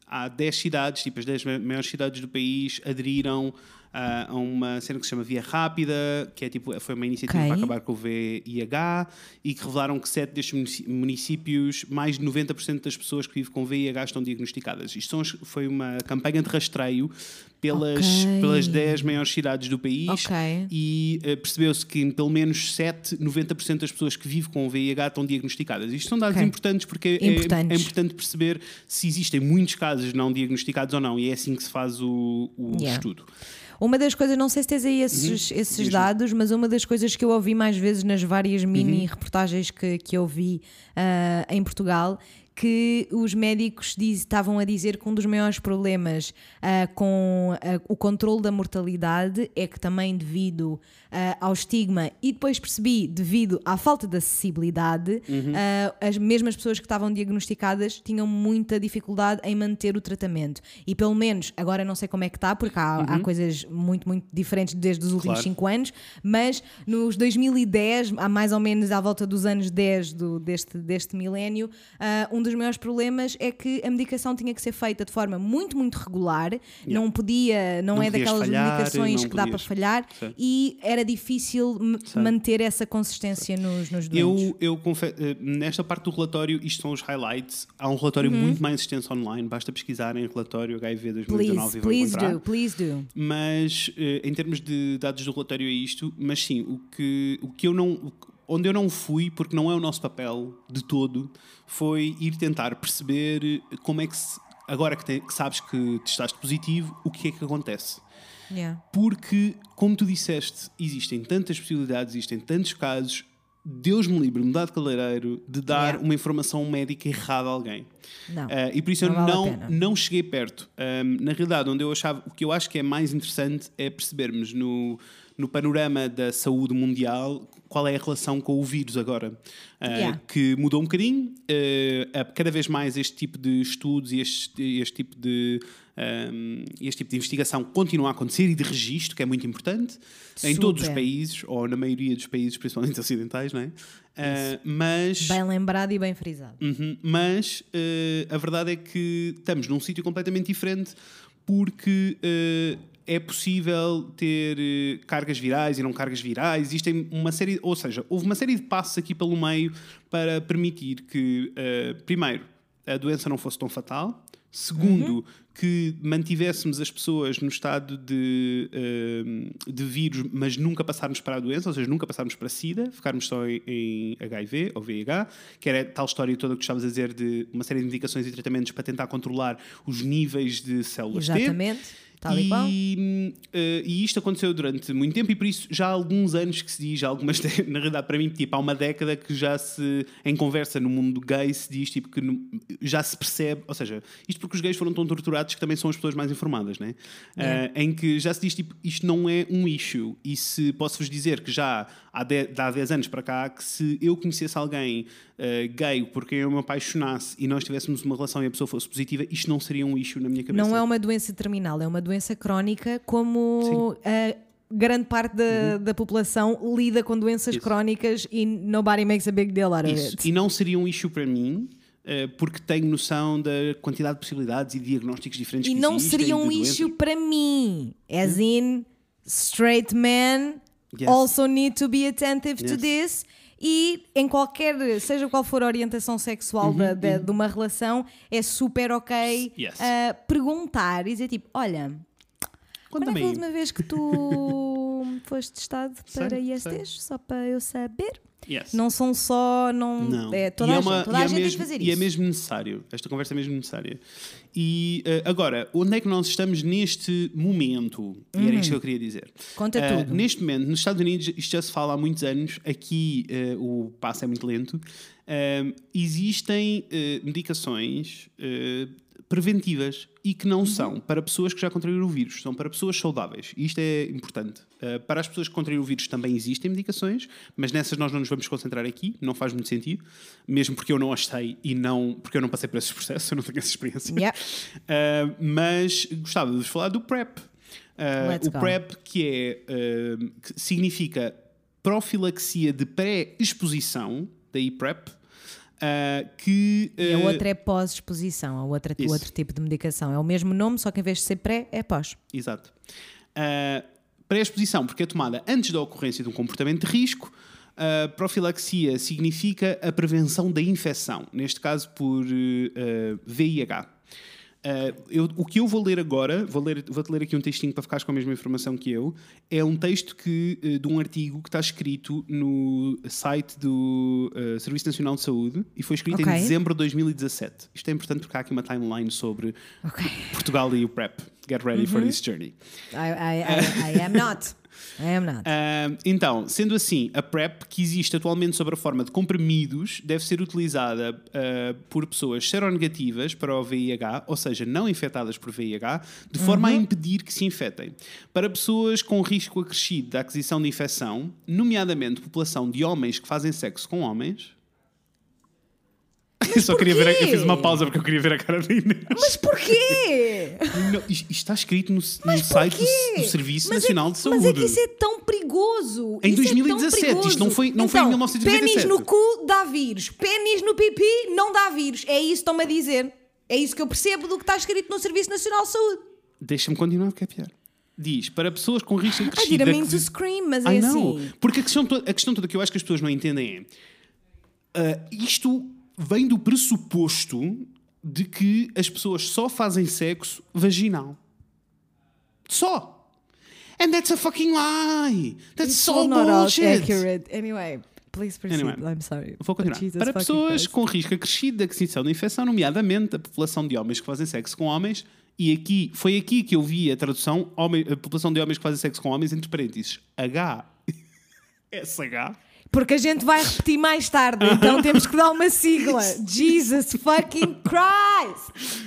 há 10 cidades, tipo as 10 ma- maiores cidades do país, aderiram a uma cena que se chama Via Rápida, que é tipo, foi uma iniciativa Ok. para acabar com o VIH e que revelaram que sete destes municípios, mais de 90% das pessoas que vivem com VIH estão diagnosticadas. Isto foi uma campanha de rastreio pelas, Ok. pelas 10 maiores cidades do país Ok. e eh, percebeu-se que em pelo menos 7, 90% das pessoas que vivem com VIH estão diagnosticadas. Isto são dados Ok. importantes porque é- Importantes. É, importante perceber se existem muitos casos não diagnosticados ou não, e é assim que se faz o, o Yeah. estudo. Uma das coisas, não sei se tens aí esses, Uhum. esses dados, mas uma das coisas que eu ouvi mais vezes nas várias mini Uhum. reportagens que, que eu vi ah, em Portugal. Que os médicos diz- estavam a dizer que um dos maiores problemas ah, com ah, o controle da mortalidade é que também devido ah, ao estigma e depois percebi devido à falta de acessibilidade, Uhum. as mesmas pessoas que estavam diagnosticadas tinham muita dificuldade em manter o tratamento. E pelo menos, agora não sei como é que está, porque há, há coisas muito, muito diferentes desde os últimos Uhum. Claro. 5 anos, mas nos 2010, há mais ou menos à volta dos anos 10 do, deste, deste milénio, um dos maiores problemas é que a medicação tinha que ser feita de forma muito, muito regular, não podia, não, Não é podias daquelas falhar, medicações que dá para podias- falhar e era difícil manter essa consistência nos, nos doentes. Eu, eu confesso, eh, nesta parte do relatório, isto são os highlights. Há um relatório muito mais extenso online, basta pesquisar em relatório HIV 2019 Please, e vão please encontrar. do, please do. Mas eh, em termos de dados do relatório é isto, mas sim, o que, o que eu não. Onde eu não fui, porque não é o nosso papel de todo, foi ir tentar perceber como é que se, agora que, te- que sabes que testaste positivo, o que é que acontece. Yeah. Porque, como tu disseste, existem tantas possibilidades, existem tantos casos. Deus me livre, mudar de caleireiro, de dar Yeah. uma informação médica errada a alguém. Não. Ah, e por isso Não eu vale não, não cheguei perto. Ahm, na realidade, onde eu achava, o que eu acho que é mais interessante é percebermos no, no panorama da saúde mundial qual é a relação com o vírus agora. Ah, Yeah. Que mudou um bocadinho. a- cada vez mais este tipo de estudos e este, este tipo de. ahm, este tipo de investigação continua a acontecer e de registro, que é muito importante, em todos os Super. países, ou na maioria dos países, principalmente ocidentais, não é? Ah, mas. Bem lembrado e bem frisado. Uhum, Mas eh, a verdade é que estamos num sítio completamente diferente porque eh, é possível ter eh, cargas virais e não cargas virais. Existem uma série, ou seja, houve uma série de passos aqui pelo meio para permitir que, eh, primeiro, a doença não fosse tão fatal. Segundo, que mantivéssemos as pessoas no estado de, eh, de vírus, mas nunca passarmos para a doença, ou seja, nunca passarmos para a SIDA, ficarmos só em, em HIV ou VIH, que era tal história toda que estavas a dizer de uma série de indicações e tratamentos para tentar controlar os níveis de células T. Tal e qual. E, eh, e isto aconteceu durante muito tempo e por isso já há alguns anos que se diz, já algumas, na realidade para mim, tipo, há uma década que já se, em conversa no mundo gay, se diz tipo, que no- já se percebe, ou seja, isto porque os gays foram tão torturados que também são as pessoas mais informadas, né? Yeah. Eh, em que já se diz tipo, isto não é um issue e se posso-vos dizer que já há, de, de há 10 anos para cá que se eu conhecesse alguém eh, gay por quem eu me apaixonasse e nós tivéssemos uma relação e a pessoa fosse positiva, isto não seria um issue na minha cabeça. Não é uma doença terminal, é uma doença crónica, como a grande parte da, da população lida com doenças Isso. crónicas e nobody makes a big deal out of it. E não seria um issue para mim, eh, porque tenho noção da quantidade de possibilidades e diagnósticos diferentes E que não existem seria um de doenças. issue para mim. As in, straight men Yes. also need to be attentive to Yes. this. E em qualquer, seja qual for a orientação sexual da- da- de uma relação, é super ok Uhum, Yes. uh, perguntar e dizer tipo: Olha, quando é a última vez que tu foste testado para sei. ISTs? Só para eu saber. Yes. Não são só. Não, Não. É, toda E a é uma- gente, toda e a é gente tem mesmo, que fazer E é isso. mesmo necessário. Esta conversa é mesmo necessária. E eh, agora, onde é que nós estamos neste momento? E era isto que eu queria dizer. Uhum. Conta Eh, tudo. Neste momento, nos Estados Unidos, isto já se fala há muitos anos, aqui eh, o passo é muito lento. Existem medicações preventivas e que não Uhum. são para pessoas que já contraíram o vírus, são para pessoas saudáveis. E isto é importante. Uh, para as pessoas que contraíram o vírus também existem medicações, mas nessas nós não nos vamos concentrar aqui, não faz muito sentido, mesmo porque eu não as sei e não, porque eu não passei por esses processos, eu não tenho essa experiência. Yeah. Uh, mas gostava de vos falar do PrEP. Uh, Let's o go. PrEP, que é uh, que significa profilaxia de pré-exposição, daí PrEP, ah, que. E a ah, outra é pós-exposição, a outra, Isso. outro tipo de medicação. É o mesmo nome, só que em vez de ser pré, é pós. Exato. Uh, pré-exposição, porque é tomada antes da ocorrência de um comportamento de risco. Uh, profilaxia significa a prevenção da infecção, neste caso por uh, VIH. Uh, eu- o que eu vou ler agora, vou ler, vou-te ler aqui um textinho para ficares com a mesma informação que eu, é um texto que, uh, de um artigo que está escrito no site do uh, Serviço Nacional de Saúde e foi escrito Ok. em dezembro de 2017. Isto é importante porque há aqui uma timeline sobre Ok. Portugal e o PrEP. Get ready for this journey. I, I, I, I am not. Am not. Ah, então, sendo assim, a PrEP, que existe atualmente sob a forma de comprimidos, deve ser utilizada ah, por pessoas seronegativas para o VIH, ou seja, não infectadas por VIH, de forma a impedir que se infectem. Para pessoas com risco acrescido da aquisição de infecção, nomeadamente população de homens que fazem sexo com homens. Eu só queria ver. a- Eu fiz uma pausa porque eu queria ver a cara da Inês. Mas porquê? Não, isto, isto está escrito no, no Mas site do, do Serviço Mas é Nacional que- de Saúde. Mas é que isso é tão perigoso. Em Isso é tão 2017, isto perigoso. não foi- não foi em então, 1997. Pênis no cu dá vírus. Pênis no pipi não dá vírus. É isso que estão-me a dizer. É isso que eu percebo do que está escrito no Serviço Nacional de Saúde. Deixa-me continuar, porque é pior. Diz, para pessoas com risco de mean to aquisi- scream, mas é know. assim. Porque a questão, to- a questão toda que eu acho que as pessoas não entendem é... ah, isto vem do pressuposto de que as pessoas só fazem sexo vaginal. Só. And that's a fucking lie. That's It's so bullshit. accurate. Anyway, please proceed. Anyway, I'm sorry. Vou continuar. Jesus Para pessoas Christ. com risco acrescido de aquisição de infecção, nomeadamente a população de homens que fazem sexo com homens, e aqui foi aqui que eu vi a tradução homem, a população de homens que fazem sexo com homens, entre parênteses, H. SH. Porque a gente vai repetir mais tarde, então temos que dar uma sigla. Jesus fucking Christ!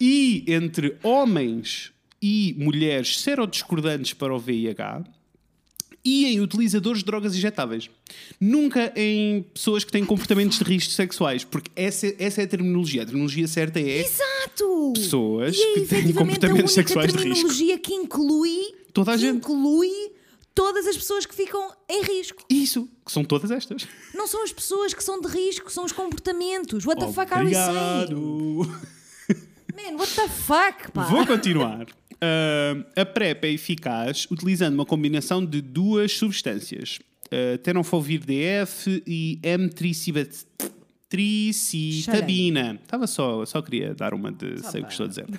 E entre homens e mulheres serodiscordantes para o VIH e em utilizadores de drogas injetáveis. Nunca em pessoas que têm comportamentos de risco sexuais, porque essa, essa é a terminologia. A terminologia certa é Exato! pessoas E é que têm comportamentos a única sexuais de risco. terminologia que inclui Toda a que gente. inclui todas as pessoas que ficam em risco. Isso, que são todas estas. Não são as pessoas que são de risco, são os comportamentos. What the fuck are we saying? Obrigado. Man, what the fuck, pá? Vou continuar. Ah, a PrEP é eficaz utilizando uma combinação de duas substâncias, uh, tenofovir DF e M-tricitabina. Estava só, só queria dar uma de sei o que estou a dizer.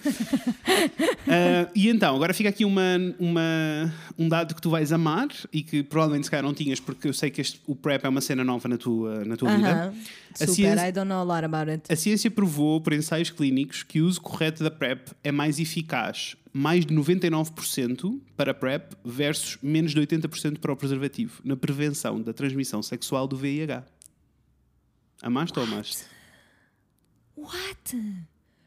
Ah, e então, agora fica aqui uma, uma, um dado que tu vais amar e que provavelmente se calhar não tinhas, porque eu sei que este, o PrEP é uma cena nova na tua, na tua Aham. vida. A Super, ciência- I don't know a lot about it. a ciência provou por ensaios clínicos que o uso correto da PrEP é mais eficaz, mais de 99% para PrEP versus menos de 80% para o preservativo, na prevenção da transmissão sexual do VIH. Amaste ou amaste? What?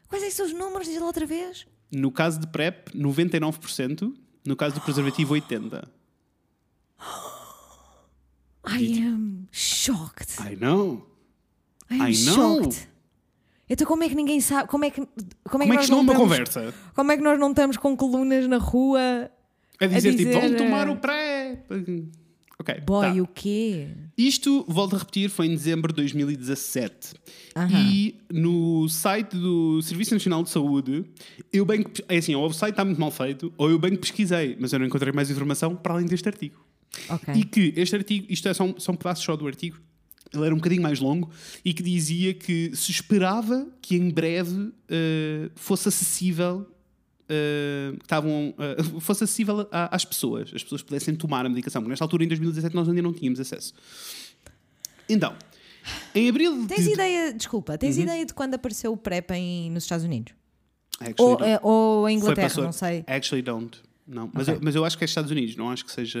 Quais é que são os números? Diz lá outra vez. No caso de PrEP, 99%, no caso do preservativo, 80%. I am shocked. I know. I am I know. shocked. Então como é que ninguém sabe? Como é que, como é que, Como é que nós isto não é uma estamos- conversa? Como é que nós não estamos com colunas na rua? A dizer, tipo, dizer, vão tomar eh, o PrEP. Ok. Boy, tá. o quê? Isto, volto a repetir, foi em dezembro de 2017. Aham. E no site do Serviço Nacional de Saúde, eu bem que. É assim, ou o site está muito mal feito, ou eu bem que pesquisei, mas eu não encontrei mais informação para além deste artigo. Ok. E que este artigo, isto é só um, são pedaços só do artigo, ele era um bocadinho mais longo e que dizia que se esperava que em breve eh, fosse acessível. Eh, que estavam, eh, fosse acessível a- às pessoas, as pessoas pudessem tomar a medicação, porque nesta altura, em 2017, nós ainda não tínhamos acesso. Então, em abril de. Tens ideia, desculpa, Uhum. tens ideia de quando apareceu o PrEP em, nos Estados Unidos? Actually, Ou, eh, ou em Inglaterra, não sei. Actually don't. Não, mas, Ok. eu, mas eu acho que é Estados Unidos, não acho que seja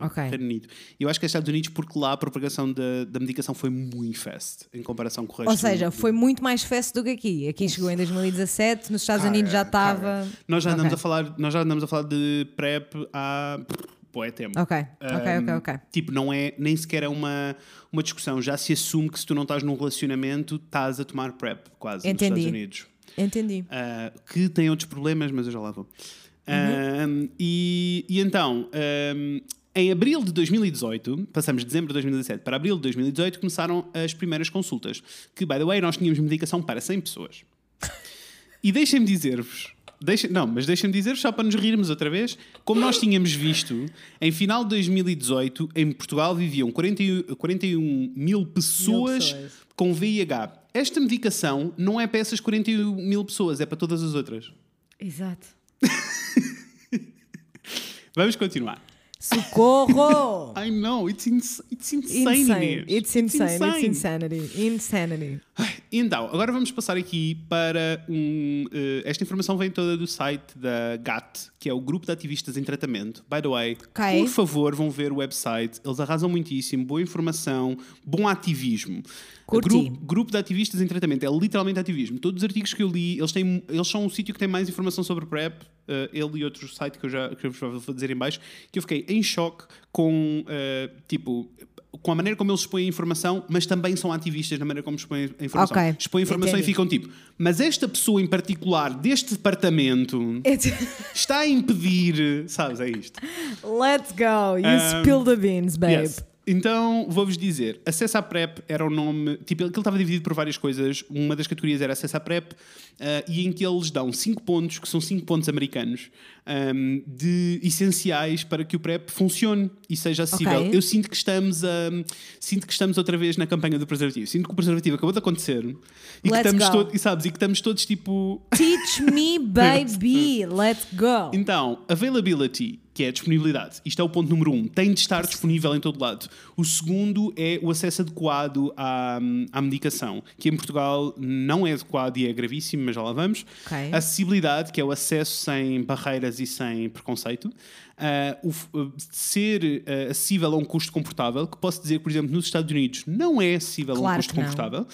Ok. Reino Unido. Eu acho que é Estados Unidos porque lá a propagação da, da medicação foi muito fast em comparação com o resto Ou seja, foi muito mais fast do que aqui. Aqui chegou em 2017, nos Estados Unidos já Cara, estava. Nós já andamos Ok. a falar, nós já andamos a falar de PrEP há é tempo. Ok, ok, ok, ok. Tipo, não é nem sequer é uma, uma discussão. Já se assume que se tu não estás num relacionamento, estás a tomar PrEP, quase, Entendi. nos Estados Unidos. Entendi. Uh, que tem outros problemas, mas eu já lá vou. Uhum. Um, e, e então, um, Em abril de 2018, passamos de dezembro de 2017 para abril de 2018, começaram as primeiras consultas. Que, by the way, nós tínhamos medicação para 100 pessoas. E deixem-me dizer-vos. Deixem, não, mas deixem-me dizer-vos, só para nos rirmos outra vez, como nós tínhamos visto, em final de 2018, em Portugal viviam 41, 41 mil pessoas, pessoas. com VIH. Esta medicação não é para essas 41 mil pessoas, é para todas as outras. Exato. Vamos continuar. Socorro! I know, it's, ins it's insane. insane. It's insane. It's insane. insanity. Insanity. Ai, Então, agora vamos passar aqui para um. eh, esta informação vem toda do site da GAT, que é o Grupo de Ativistas em Tratamento. By the way, Ok. por favor, vão ver o website. Eles arrasam muitíssimo. Boa informação, bom ativismo. Curti. Grupo, grupo de Ativistas em Tratamento. É literalmente ativismo. Todos os artigos que eu li, eles, têm, eles são um sítio que tem mais informação sobre PrEP. eh, ele e outro site que eu já que eu vos vou dizer em baixo, que eu fiquei em choque com, eh, tipo, com a maneira como eles expõem a informação, mas também são ativistas na maneira como expõem a informação. Ok, Expõem a informação entendi. e ficam tipo, mas esta pessoa em particular deste departamento está a impedir, sabes, é isto. Let's go. You Um, spill the beans, babe. Yes. Então, vou-vos dizer, acesso à PrEP era o nome, tipo, aquilo estava dividido por várias coisas. Uma das categorias era acesso à PrEP, ah, e em que eles dão 5 pontos, que são 5 pontos americanos, ahm, de essenciais para que o PrEP funcione e seja acessível. Ok. Eu sinto que estamos a, sinto que estamos outra vez na campanha do preservativo. Sinto que o preservativo acabou de acontecer e que Let's estamos go. todos, e sabes, e que estamos todos tipo Teach me, baby. Let's go. Então, availability, que é a disponibilidade. Isto é o ponto número um. Tem de estar disponível em todo lado. O segundo é o acesso adequado à, à medicação, que em Portugal não é adequado e é gravíssimo, mas já lá vamos. Ok. Acessibilidade, que é o acesso sem barreiras e sem preconceito. Ah, o uh, ser ah, acessível a um custo confortável, que posso dizer, por exemplo, nos Estados Unidos não é acessível a um Claro custo confortável.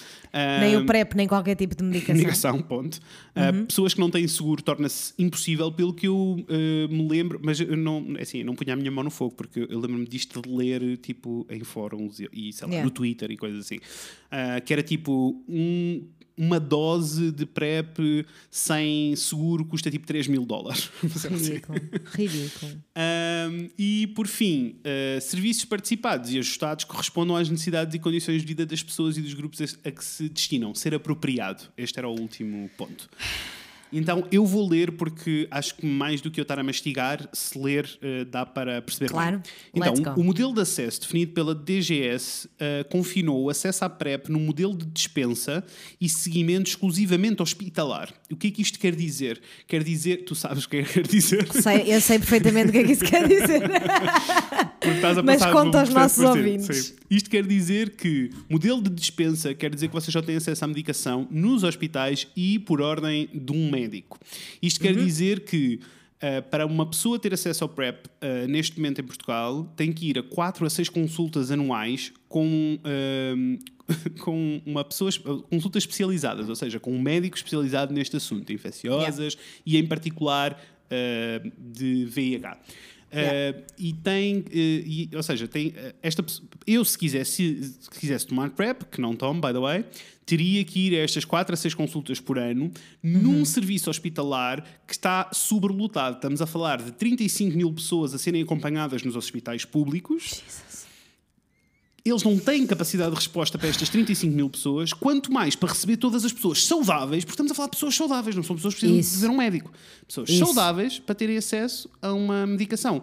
Nem o PrEP, nem qualquer tipo de medicação. Negação, ponto. Uh, pessoas que não têm seguro torna-se impossível, pelo que eu uh, me lembro, mas eu não, assim, eu não punha a minha mão no fogo, porque eu lembro-me disto de ler tipo em fóruns e, sei lá, Yeah. no Twitter e coisas assim. Uh, que era tipo um- uma dose de PrEP sem seguro custa tipo 3 mil dólares. Ridículo. Ridículo. Um, e, por fim, uh, serviços participados e ajustados correspondam às necessidades e condições de vida das pessoas e dos grupos a, a que se destinam. Ser apropriado. Este era o último ponto. Então, eu vou ler porque acho que mais do que eu estar a mastigar, se ler uh, dá para perceber Claro. bem. Então, o modelo de acesso definido pela DGS uh, confinou o acesso à PrEP num modelo de dispensa e seguimento exclusivamente hospitalar. O que é que isto quer dizer? Quer dizer, tu sabes o que é que quer dizer? Sei- eu sei perfeitamente o que é que isso quer dizer. Mas conta aos nossos ouvintes. Sim. Isto quer dizer que modelo de dispensa quer dizer que vocês só têm acesso à medicação nos hospitais e por ordem de um médico. Isto Uhum. quer dizer que ah, para uma pessoa ter acesso ao PrEP ah, neste momento em Portugal tem que ir a 4 a 6 consultas anuais com, ah, com uma pessoa, consultas especializadas, ou seja, com um médico especializado neste assunto, infecciosas e em particular ah, de VIH. Yeah. Uh, e tem, uh, e- ou seja, tem uh, esta eu se quisesse, se quisesse tomar PrEP, que não tomo, by the way, teria que ir a estas 4 a 6 consultas por ano num serviço hospitalar que está sobrelotado. Estamos a falar de 35 mil pessoas a serem acompanhadas nos hospitais públicos. Eles não têm capacidade de resposta para estas 35 mil pessoas, quanto mais para receber todas as pessoas saudáveis, porque estamos a falar de pessoas saudáveis, não são pessoas que precisam Isso. de ver um médico. Pessoas Isso. saudáveis para terem acesso a uma medicação.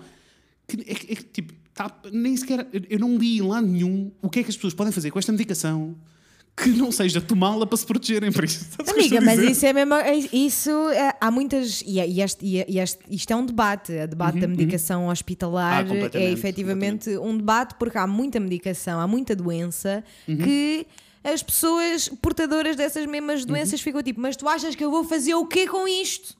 Que é, é tipo, tá- nem sequer. Eu não li em lado nenhum o que é que as pessoas podem fazer com esta medicação que não seja tomá-la para se protegerem. Por isso, Amiga, mas isso é mesmo. é- Isso é- há muitas. E, é- e este, e, este- isto é um debate. O debate da medicação hospitalar Uhum, Ah, completamente, é efetivamente um debate porque há muita medicação, há muita doença Uhum. que as pessoas portadoras dessas mesmas Uhum. doenças ficam tipo, mas tu achas que eu vou fazer o quê com isto?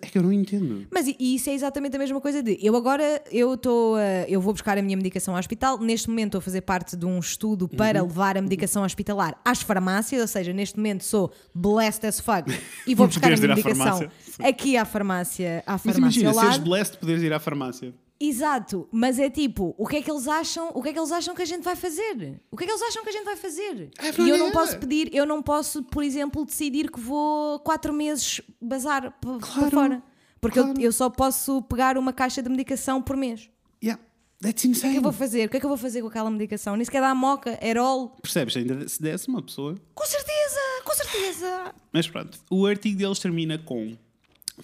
É que eu não entendo. Mas i- isso é exatamente a mesma coisa de eu agora eu estou eu vou buscar a minha medicação ao hospital. Neste momento estou a fazer parte de um estudo para Uhum. levar a medicação hospitalar às farmácias, ou seja, neste momento sou blessed as fuck e vou buscar a minha à medicação farmácia. aqui à farmácia, à Mas farmácia imagina, ao seres blessed poderes ir à farmácia. Exato, mas é tipo, o que é que eles acham? O que é que eles acham que a gente vai fazer? O que é que eles acham que a gente vai fazer? É, e eu não posso pedir, eu não posso, por exemplo, decidir que vou quatro meses bazar p- para Claro, fora. Porque eu- claro. eu, só posso pegar uma caixa de medicação por mês. Yeah. That's O que é insane. que eu vou fazer? O que é que eu vou fazer com aquela medicação? Nem sequer dá moca, erol. Percebes? Ainda se desse uma pessoa. Com certeza, com certeza. Mas pronto, o artigo deles termina com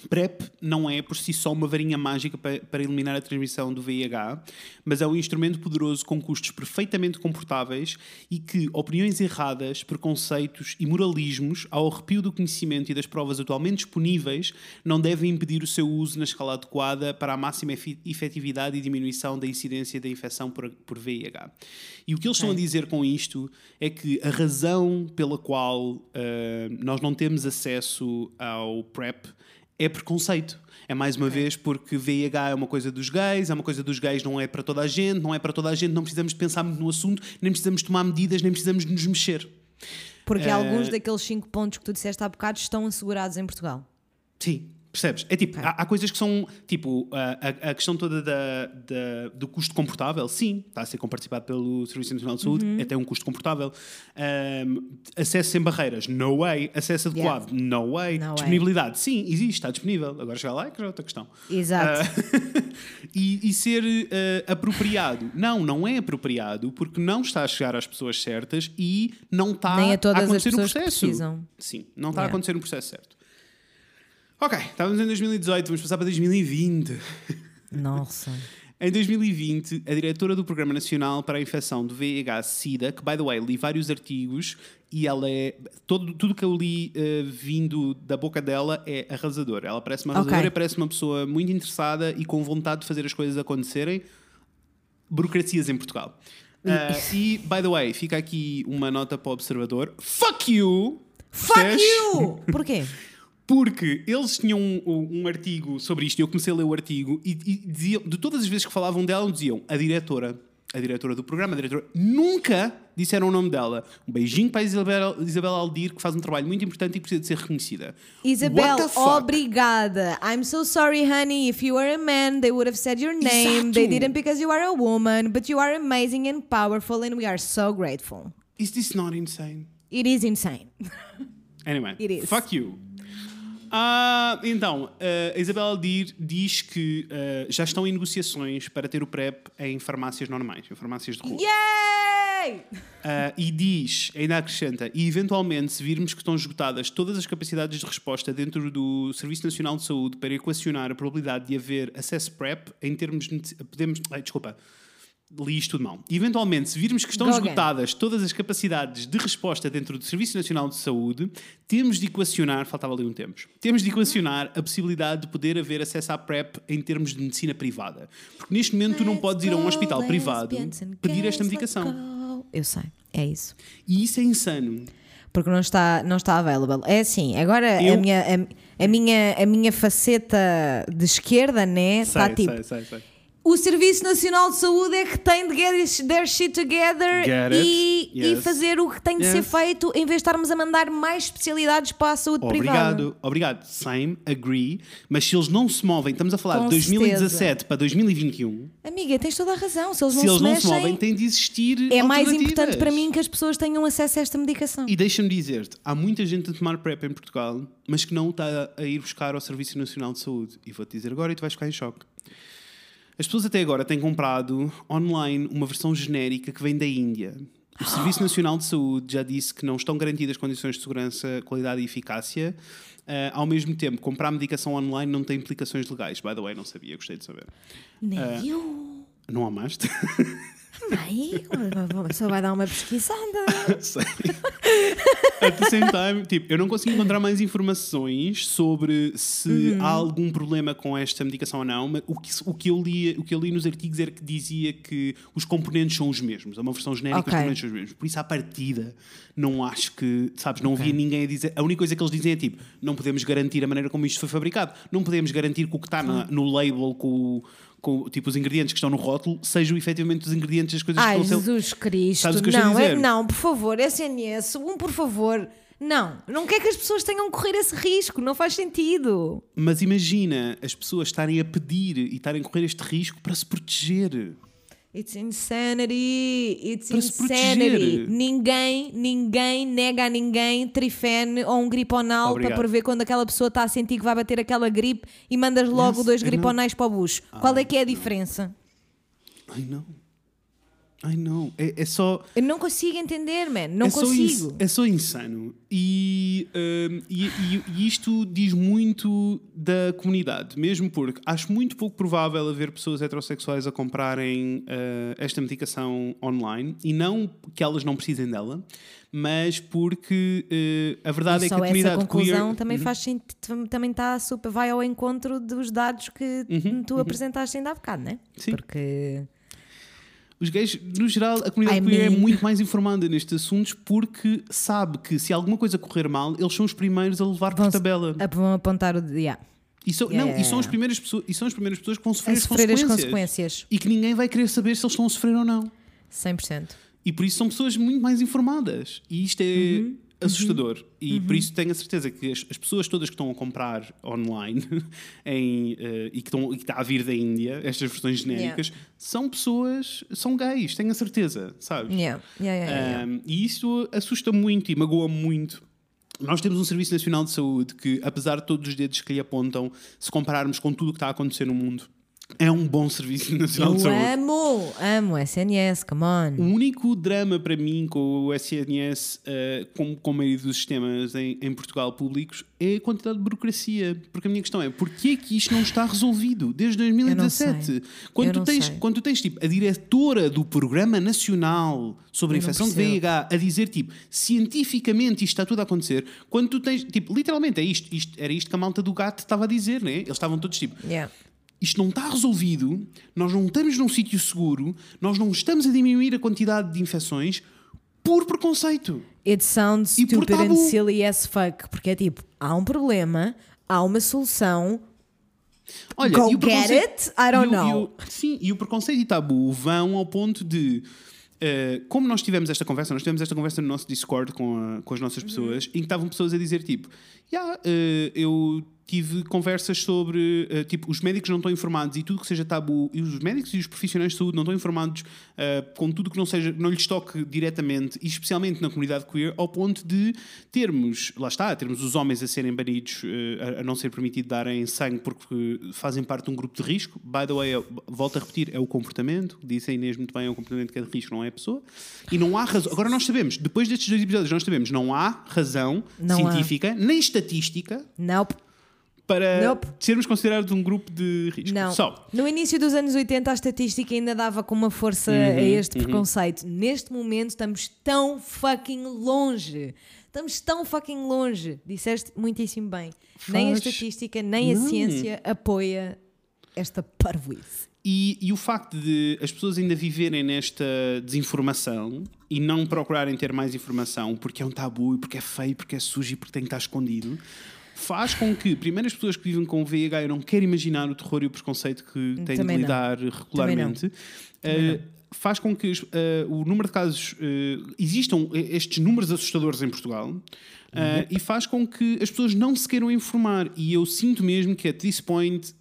PrEP não é por si só uma varinha mágica pa- para eliminar a transmissão do VIH, mas é um instrumento poderoso com custos perfeitamente comportáveis e que opiniões erradas, preconceitos e moralismos, ao arrepio do conhecimento e das provas atualmente disponíveis, não devem impedir o seu uso na escala adequada para a máxima efetividade e diminuição da incidência da infecção por, por VIH. E o que eles estão a dizer com isto é que a razão pela qual ah, nós não temos acesso ao PrEP é preconceito. É mais uma vez porque VIH é uma coisa dos gays, é uma coisa dos gays, não é para toda a gente, não é para toda a gente, não precisamos pensar muito no assunto, nem precisamos tomar medidas, nem precisamos nos mexer. Porque Eh, alguns daqueles cinco pontos que tu disseste há bocado estão assegurados em Portugal. Sim, percebes? É tipo, há, há coisas que são, tipo, a, a- a questão toda da, da- do custo comportável, sim, está a ser compartilhado pelo Serviço Nacional de Saúde, Uhum. é até um custo comportável. Ahm, acesso sem barreiras, no way. Acesso adequado, no way. No way. Disponibilidade, sim, existe, está disponível. Agora chegar lá é que já é outra questão. Exato. Ah, e, e ser ah, apropriado. Não, não é apropriado porque não está a chegar às pessoas certas e não está Nem a todas as acontecer pessoas que no processo. precisam. Sim, não está a Yeah. acontecer no processo certo. Ok, estávamos em 2018, vamos passar para 2020. Nossa. Em 2020, a diretora do Programa Nacional para a Infecção do VIH-Sida, que, by the way, li vários artigos e ela é. Todo, tudo que eu li eh, vindo da boca dela é arrasador. Ela parece uma arrasadora, parece uma pessoa muito interessada e com vontade de fazer as coisas acontecerem. Burocracias em Portugal. Ah, e, by the way, fica aqui uma nota para o observador: fuck you! Fuck you! Porquê? Porque eles tinham um, um artigo sobre isto, e eu comecei a ler o artigo, e, e diziam, de todas as vezes que falavam dela, diziam a diretora, a diretora do programa, a diretora, nunca disseram o nome dela. Um beijinho para a Isabel, Isabel Aldir, que faz um trabalho muito importante e precisa de ser reconhecida. Isabel, obrigada. I'm so sorry, honey. If you were a man, they would have said your name. Exato. They didn't because you are a woman, but you are amazing and powerful, and we are so grateful. Is this not insane? It is insane. Anyway, It is. fuck you. Ah, então, eh, a Isabel Aldir diz que eh, já estão em negociações para ter o PrEP em farmácias normais, em farmácias de rua. Yay! Ah, e diz, ainda acrescenta, e eventualmente, se virmos que estão esgotadas todas as capacidades de resposta dentro do Serviço Nacional de Saúde para equacionar a probabilidade de haver acesso PrEP em termos de. Podemos. Ai, desculpa. Li isto tudo mal. E, eventualmente, se virmos que estão esgotadas todas as capacidades de resposta dentro do Serviço Nacional de Saúde, temos de equacionar, faltava ali um tempo, temos de equacionar a possibilidade de poder haver acesso à PrEP em termos de medicina privada. Porque neste momento tu não podes ir a um hospital privado pedir esta medicação. Eu sei, é isso. E isso é insano. Porque não está, não está available. É assim, agora Eu- a, minha, a, a minha, a minha faceta de esquerda, né? Está tipo. sei, sei, sei. O Serviço Nacional de Saúde é que tem de get their shit together Get e, e Yes. fazer o que tem de ser Yes. feito em vez de estarmos a mandar mais especialidades para a saúde privada. Obrigado, obrigado. Same, agree. Mas se eles não se movem, estamos a falar Com de 2017 para 2021, Amiga, tens toda a razão. Se eles se não eles se não mexem, se movem, tem de existir. é mais importante para mim que as pessoas tenham acesso a esta medicação. E deixa-me dizer-te, há muita gente a tomar PrEP em Portugal, mas que não está a ir buscar ao Serviço Nacional de Saúde. E vou-te dizer agora e tu vais ficar em choque. As pessoas até agora têm comprado online uma versão genérica que vem da Índia. O Serviço Nacional de Saúde já disse que não estão garantidas condições de segurança, qualidade e eficácia. Ah, ao mesmo tempo, comprar medicação online não tem implicações legais. By the way, não sabia, gostei de saber. Nem Ah. eu. Não amaste? Ai, só vai dar uma pesquisada. Sei. At the same time, tipo, eu não consigo encontrar mais informações sobre se Uhum. há algum problema com esta medicação ou não. Mas o que, o, que eu li, o que eu li nos artigos era que dizia que os componentes são os mesmos. É uma versão genérica, Ok. os componentes são os mesmos. Por isso, à partida, não acho que, sabes, não havia ninguém a dizer. A única coisa que eles dizem é tipo, não podemos garantir a maneira como isto foi fabricado, não podemos garantir que o que está na- no label com, o- com tipo, os ingredientes que estão no rótulo sejam efetivamente os ingredientes das coisas Ai, que estão a ser Jesus Cristo. Sabes o que eu estou a não, é, dizer? não, por favor, SNS, um por favor. Não, não quer que as pessoas tenham que correr esse risco, não faz sentido. Mas imagina as pessoas estarem a pedir e estarem a correr este risco para se proteger. It's insanity, it's Para insanity. Ninguém, ninguém nega a ninguém trifene ou um griponal Obrigado. para prever quando aquela pessoa está a sentir que vai bater aquela gripe e mandas logo Yes, dois I know. griponais para o bucho. Qual é que é a diferença? Ai não. Ai não. É, é só. Eu não consigo entender, man. Não é Só consigo. é só insano. E, hum, e, e- e isto diz muito da comunidade, mesmo porque acho muito pouco provável haver pessoas heterossexuais a comprarem eh, esta medicação online e não que elas não precisem dela, mas porque eh, a verdade é que só a essa comunidade conclusão queer. também faz sentido, também está super, vai ao encontro dos dados que tu apresentaste ainda há bocado, né? Uhum, Sim. Porque Os gays, no geral, a comunidade I queer é muito mais informada nestes assuntos porque sabe que se alguma coisa correr mal, eles são os primeiros a levar por vão, tabela. a- vão apontar o dia E são, Yeah, não, yeah, e são as yeah. primeiras pessoas, e são as primeiras pessoas que vão sofrer, as, sofrer as consequências. consequências. E que ninguém vai querer saber se eles estão a sofrer ou não. 100%. E por isso são pessoas muito mais informadas. E isto é Uhum. Assustador. E por isso tenho a certeza que as, as pessoas todas que estão a comprar online em, eh, e, que estão, e que está a vir da Índia, estas versões genéricas, são pessoas, são gays, tenho a certeza, sabes? Yeah. Yeah, yeah, yeah, yeah. Um, e isso assusta muito e magoa muito. Nós temos um Serviço Nacional de Saúde que, apesar de todos os dedos que lhe apontam, se compararmos com tudo o que está a acontecer no mundo, é um bom Serviço Nacional de Eu Saúde. amo, amo SNS, come O on. único drama para mim com o SNS, eh, com, com a maioria dos sistemas em, em Portugal públicos, é a quantidade de burocracia. Porque a minha questão é, porquê é que isto não está resolvido desde 2017? sei. Quando Eu tu, tens, sei. quando tu tens tipo, a diretora do Programa Nacional sobre a infecção de. VIH a dizer tipo, cientificamente isto está tudo a acontecer, quando tu tens, tipo, literalmente é isto, isto era isto que a malta do gato estava a dizer, né? Eles estavam todos tipo, Yeah. Isto não está resolvido, nós não estamos num sítio seguro, nós não estamos a diminuir a quantidade de infecções por preconceito. It sounds E stupid and silly as fuck. Porque é tipo, há um problema, há uma solução. Olha, Go e get it? I don't e o- e know. o- sim, e o preconceito e tabu vão ao ponto de. eh, como nós tivemos esta conversa, nós tivemos esta conversa no nosso Discord com, a- com as nossas Uhum. pessoas, em que estavam pessoas a dizer tipo: "Ya, eh, eu tive conversas sobre eh, tipo, os médicos não estão informados e tudo que seja tabu, e os médicos e os profissionais de saúde não estão informados eh, com tudo que não seja, não lhes toque diretamente, e especialmente na comunidade queer, ao ponto de termos, lá está, termos os homens a serem banidos, eh, a, não ser permitido darem sangue porque fazem parte de um grupo de risco. By the way, volto a repetir, é o comportamento, disse a Inês muito bem, é um comportamento que é de risco, não é a pessoa. E não há razão. Agora nós sabemos, depois destes dois episódios, nós sabemos, não há razão Não há. científica, nem estatística, Nope. para Nope. sermos considerados um grupo de risco. Não. Só. No início dos anos 80, a estatística ainda dava com uma força Uhum, a este preconceito. Neste momento, estamos tão fucking longe. Estamos tão fucking longe. Disseste muitíssimo bem. Nem a Faz- estatística, nem a Não. ciência apoia esta parvoíce. E, e o facto de as pessoas ainda viverem nesta desinformação e não procurarem ter mais informação porque é um tabu e porque é feio, porque é sujo e porque tem que estar escondido, faz com que, primeiro, as pessoas que vivem com VIH, eu não quero imaginar o terror e o preconceito que têm Também de não. lidar regularmente. eh, faz com que eh, o número de casos eh, existam eh, estes números assustadores em Portugal eh, e faz com que as pessoas não se queiram informar. E eu sinto mesmo que at this point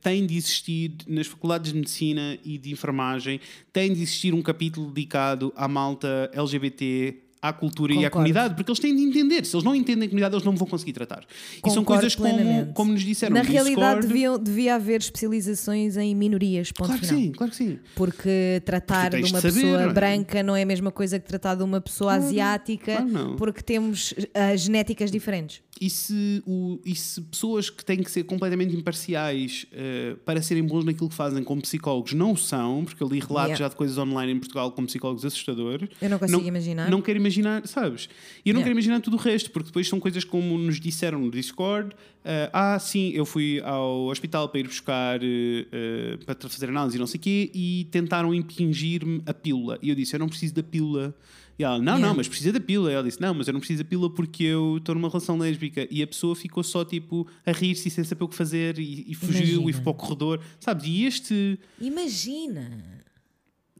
tem de existir nas faculdades de medicina e de enfermagem tem de existir um capítulo dedicado à malta LGBT à cultura e à Concordo. comunidade, porque eles têm de entender. Se eles não entendem a comunidade, eles não vão conseguir tratar. e são Concordo coisas como, plenamente. como nos disseram Na no realidade, Discord. devia, devia haver especializações em minorias. Ponto Claro que final. sim, claro que sim. Porque tratar Porque de uma de saber, pessoa não é? branca não é a mesma coisa que tratar de uma pessoa asiática, claro porque temos ah, genéticas diferentes. E se, o, e se pessoas que têm que ser completamente imparciais eh, para serem bons naquilo que fazem como psicólogos não são, porque eu li relatos Yeah. já de coisas online em Portugal com psicólogos assustadores. Eu não consigo imaginar. Não quero imaginar, sabes? E eu não Yeah. quero imaginar tudo o resto, porque depois são coisas como nos disseram no Discord. eh, ah, sim, eu fui ao hospital para ir buscar eh, para fazer análise e não sei o quê, e tentaram impingir-me a pílula. E eu disse: Eu não preciso da pílula. E ela, não, Yeah. não, mas precisa da pílula. E ela disse, não, mas eu não preciso da pílula porque eu estou numa relação lésbica. E a pessoa ficou só, tipo, a rir-se e sem saber o que fazer e, e fugiu Imagina. e foi para o corredor. Sabes? E este... Imagina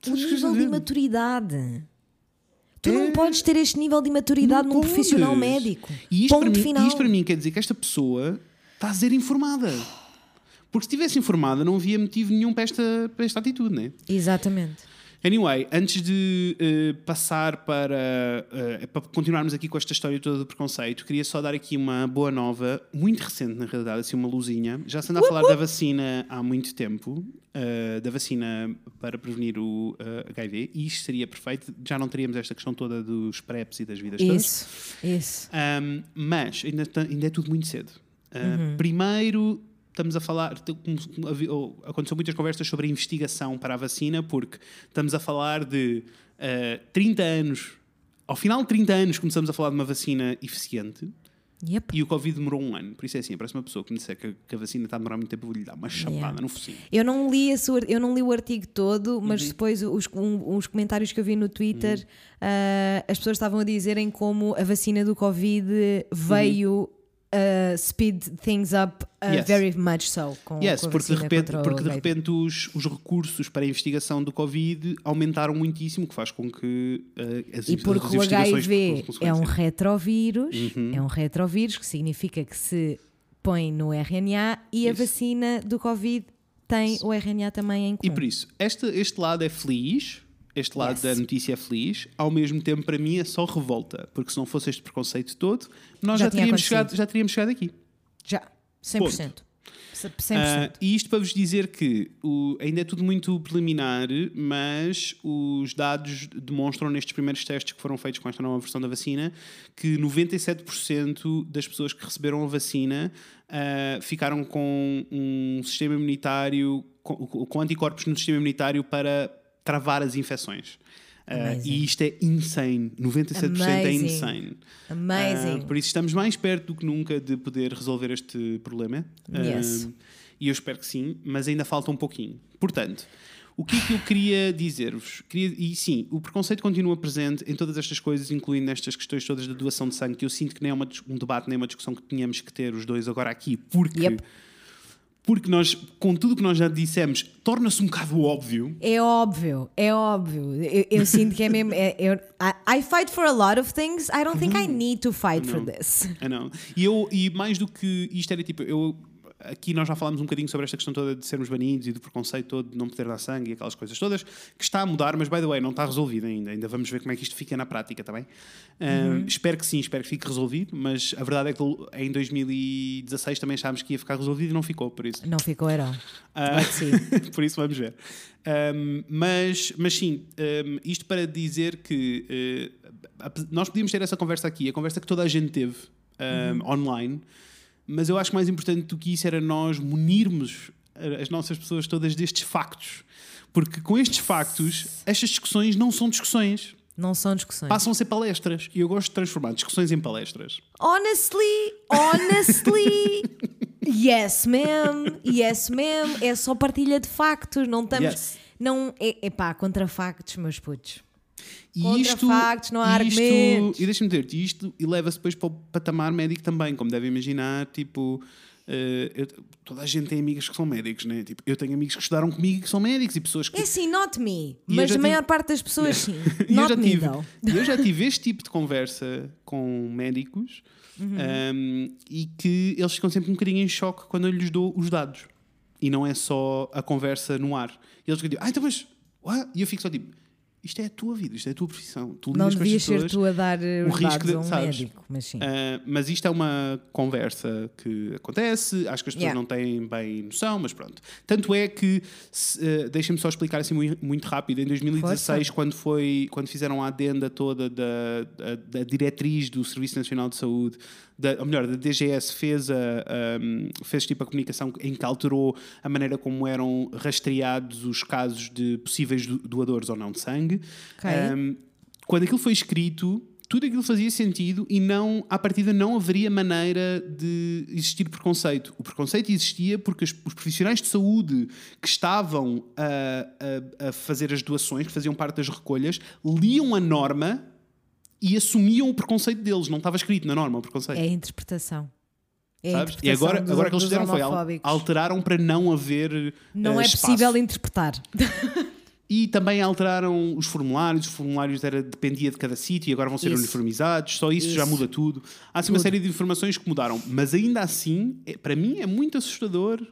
o nível de imaturidade. Tu É. não podes ter este nível de imaturidade Não num podes. profissional médico. E isto, para Ponto mim, final. isto para mim quer dizer que esta pessoa está a ser informada. Porque se estivesse informada não havia motivo nenhum para esta, para esta atitude, né? Exatamente. Anyway, antes de eh, passar para, eh, para continuarmos aqui com esta história toda do preconceito, queria só dar aqui uma boa nova, muito recente na realidade, assim uma luzinha. Já se anda a falar da vacina há muito tempo, eh, da vacina para prevenir o HIV, e isto seria perfeito, já não teríamos esta questão toda dos PrEPs e das vidas todas. Isso, isso. Um, mas ainda, ainda é tudo muito cedo. Uh, Uhum. Primeiro, estamos a falar. Aconteceu muitas conversas sobre a investigação para a vacina, porque estamos a falar de uh, 30 anos. Ao final de 30 anos, começamos a falar de uma vacina eficiente Yep. e o Covid demorou um ano. Por isso é assim: a próxima pessoa que me disser que, que a vacina está a demorar muito tempo, eu vou-lhe dar uma chapada Yeah. no focinho. Eu não li esse, ar- eu não li o artigo todo, Uhum. mas depois os, um- os comentários que eu vi no Twitter, ah, as pessoas estavam a dizerem como a vacina do Covid veio ah, speed things up Uhum. Yes. very much so. Com, Yes, com a porque de repente, o porque de repente os, os recursos para a investigação do Covid aumentaram muitíssimo, o que faz com que uh, as, E as porque o investigações HIV é um retrovírus, Uhum. é um retrovírus que significa que se põe no RNA e a Isso. vacina do Covid tem o RNA também em E comum. por isso, este, este lado é feliz, este lado Yes. da notícia é feliz, ao mesmo tempo para mim é só revolta, porque se não fosse este preconceito todo, nós Já já, teríamos, chegado, já teríamos chegado aqui. Já, 100%. 100%. Ah, e isto para vos dizer que o- ainda é tudo muito preliminar, mas os dados demonstram nestes primeiros testes que foram feitos com esta nova versão da vacina que 97% das pessoas que receberam a vacina ah, ficaram com um sistema imunitário, com, com anticorpos no sistema imunitário para travar as infecções. Ah, Amazing. e isto é insane. 97% é Amazing. insane. Amazing. Ah, por isso estamos mais perto do que nunca de poder resolver este problema. Ah, Yes. e eu espero que sim, mas ainda falta um pouquinho. Portanto, o que é que eu queria dizer-vos? E sim, o preconceito continua presente em todas estas coisas, incluindo nestas questões todas da doação de sangue, que eu sinto que nem é uma um debate, nem uma discussão que tínhamos que ter os dois agora aqui, porque, Yep. Porque nós, com tudo que nós já dissemos, torna-se um bocado óbvio É óbvio, é óbvio. Eu, eu sinto que é mesmo. é- eu- I, I fight for a lot of things. I don't think I need to fight for this. Ah, não. E, eu, e mais do que isto era tipo, eu aqui nós já falámos um bocadinho sobre esta questão toda de sermos banidos e do preconceito todo de não poder dar sangue e aquelas coisas todas, que está a mudar, mas by the way, não está resolvido ainda. Ainda vamos ver como é que isto fica na prática, está bem? Ah, Espero que sim, espero que fique resolvido, mas a verdade é que em 2016 também achámos que ia ficar resolvido e não ficou, por isso. Não ficou herói. Ah, Let's see. por isso vamos ver. Um, mas, mas sim, um, isto para dizer que uh, nós podíamos ter essa conversa aqui, a conversa que toda a gente teve um, online, mas eu acho que mais importante do que isso era nós munirmos a- as nossas pessoas todas destes factos. Porque com estes factos, estas discussões não são discussões, Não são discussões. passam a ser palestras. E eu gosto de transformar discussões em palestras. Honestly, honestly, yes, ma'am, yes, ma'am. É só partilha de factos. Não estamos. Yes. Não, é, epá, contra factos, meus putos. E Contra isto, factos, não há isto, argumentos. E deixa-me dizer-te, isto eleva-se depois para o patamar médico também, como devem imaginar, tipo. eh, eu- toda a gente tem amigas que são médicos, né? Tipo, eu tenho amigos que estudaram comigo e que são médicos e pessoas que. É assim, not me. E Mas a tive- maior parte das pessoas sim. E eu Not já me, tive, though. eu já tive este tipo de conversa com médicos Uhum. um, e que eles ficam sempre um bocadinho em choque quando eu lhes dou os dados. E não é só a conversa no ar. E eles ficam tipo, ah, então mas. what?" E eu fico só tipo, isto é a tua vida, isto é a tua profissão. Tu Não devias ser tu a dar eh, o os risco de- a um sabes? médico, mas sim. Uh, mas isto é uma conversa que acontece, acho que as pessoas Yeah. não têm bem noção, mas pronto. Tanto é que, uh, deixem-me só explicar assim mui- muito, rápido, em 2016, Força. quando, foi, quando fizeram a adenda toda da, da, da diretriz do Serviço Nacional de Saúde, da, ou melhor, da DGS fez, a, um, fez tipo a comunicação em que alterou a maneira como eram rastreados os casos de possíveis do- doadores ou não de sangue. Ok. Um, quando aquilo foi escrito, tudo aquilo fazia sentido e não, à partida não haveria maneira de existir preconceito. O preconceito existia porque os, os profissionais de saúde que estavam a, a- a fazer as doações, que faziam parte das recolhas, liam a norma e assumiam o preconceito deles. Não estava escrito na norma o preconceito. É a interpretação. É a sabes? E interpretação agora, dos- agora que eles fizeram foi alteraram para não haver. Não eh, é espaço. possível interpretar. E também alteraram os formulários. Os formulários era, dependia de cada sítio e agora vão ser Isso. uniformizados. Só isso, já Isso. muda tudo. Há assim uma Tudo. série de informações que mudaram. Mas ainda assim, é- para mim é muito assustador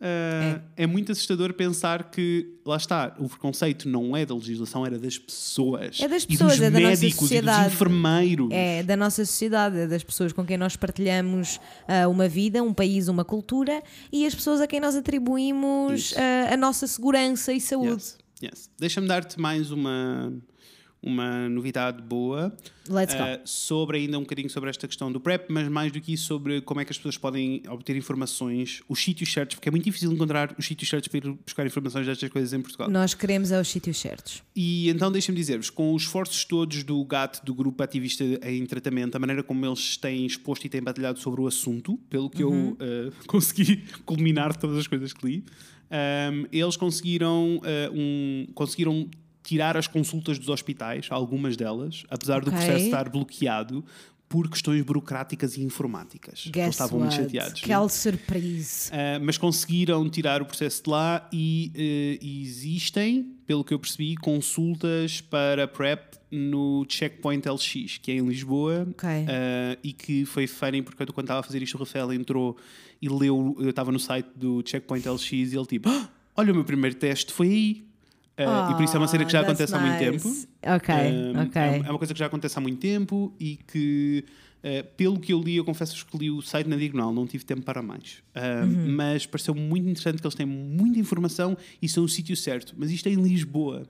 Uh, é. muito assustador pensar que, lá está, o preconceito não é da legislação, era das pessoas. É das e pessoas, dos é da nossa médicos e dos sociedade. enfermeiros. É da nossa sociedade, é das pessoas com quem nós partilhamos ah, uma vida, um país, uma cultura e as pessoas a quem nós atribuímos ah, a nossa segurança e saúde. Yes, yes. Deixa-me dar-te mais uma, uma novidade boa. Let's go. Uh, sobre ainda um bocadinho sobre esta questão do PrEP, mas mais do que isso sobre como é que as pessoas podem obter informações, os sítios certos, porque é muito difícil encontrar os sítios certos para ir buscar informações destas coisas em Portugal. Nós queremos aos sítios certos. E então deixem-me dizer-vos, com os esforços todos do GAT, do Grupo Ativista em Tratamento, a maneira como eles têm exposto e têm batalhado sobre o assunto, pelo que Uhum. eu uh, consegui culminar todas as coisas que li, um, eles conseguiram, uh, um, conseguiram tirar as consultas dos hospitais, algumas delas, apesar do Ok. processo estar bloqueado por questões burocráticas e informáticas. Eles Guess estavam muito what? chateados. Que é surpresa. Uh, mas conseguiram tirar o processo de lá e uh, existem, pelo que eu percebi, consultas para PrEP no Checkpoint LX, que é em Lisboa, Ok. uh, e que foi funny porque quando estava a fazer isto, o Rafael entrou e leu, eu estava no site do Checkpoint LX e ele tipo, "Ah, olha o meu primeiro teste foi aí. Uh, e por isso é uma cena que já Ah, acontece há muito tempo. nice. Ok, Um, ok. É, é uma coisa que já acontece há muito tempo e que, uh, pelo que eu li, eu confesso que li o site na diagonal, não tive tempo para mais. Um, Uhum. Mas pareceu muito interessante que eles têm muita informação e são o sítio certo. Mas isto é em Lisboa.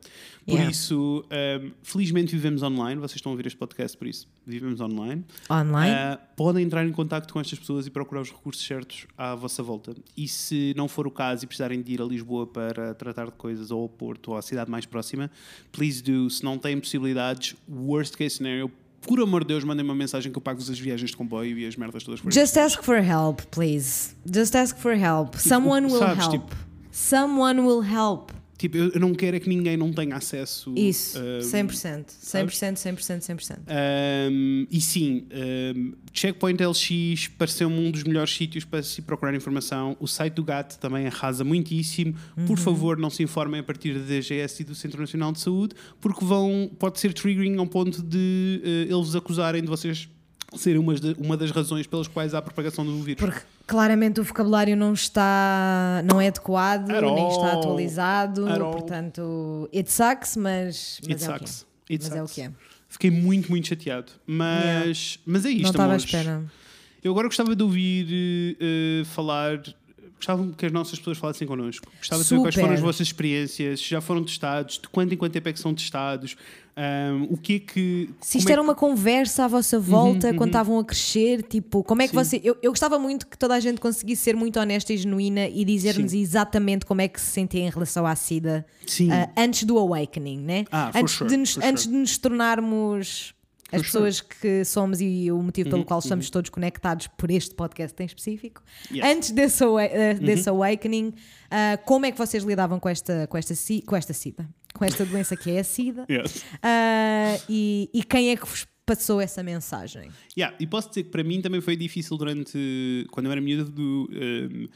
Por Yeah. isso, um, felizmente vivemos online. Vocês estão a ouvir este podcast, por isso vivemos online. Online? Uh, podem entrar em contato com estas pessoas e procurar os recursos certos à vossa volta. E se não for o caso e precisarem de ir a Lisboa para tratar de coisas ou ao Porto ou à cidade mais próxima, please do. Se não têm possibilidades, worst case scenario, por amor de Deus, mandem uma mensagem que eu pago as viagens de comboio e as merdas todas por. Just ask for help, please. Just ask for help. Someone will sabes, help. tipo- Someone will help. Tipo, eu eu não quero é que ninguém não tenha acesso. Isso, uh, 100%. 100%, 100%, 100%. Um, e sim, um, Checkpoint LX pareceu-me um dos melhores sítios para se procurar informação. O site do GAT também arrasa muitíssimo. Por favor, não se informem a partir da DGS e do Centro Nacional de Saúde, porque vão, pode ser triggering ao ponto de uh, eles acusarem de vocês serem umas de- uma das razões pelas quais há a propagação do vírus. Porque claramente o vocabulário não está, não é adequado, nem está atualizado, portanto, it sucks, mas, mas It é o que sucks. é. It Mas é o sucks. que é. Fiquei muito, muito chateado. Mas, mas é isto, Não estava à espera. Eu agora gostava de ouvir eh, falar. Gostava que as nossas pessoas falassem connosco. Gostava de saber quais foram as vossas experiências, se já foram testados, de quanto em quanto tempo é que são testados, ahm, o que é que. Se isto é era que- uma conversa à vossa volta quando estavam a crescer, tipo, como é que Sim. você. Eu, eu gostava muito que toda a gente conseguisse ser muito honesta e genuína e dizer-nos exatamente como é que se sentia em relação à SIDA ah, antes do awakening, né? Ah, antes, sure, de nos, antes sure. de nos tornarmos as pessoas que somos e o motivo Uhum, pelo qual estamos todos conectados por este podcast em específico. Yes. Uhum. Antes desse, ah, desse awakening, ah, como é que vocês lidavam com esta, com, esta, com esta SIDA? Com esta doença que é a SIDA? Yes. Ah, e, e quem é que vos passou essa mensagem? Yeah, e posso dizer que para mim também foi difícil durante. quando eu era miúdo. Eh,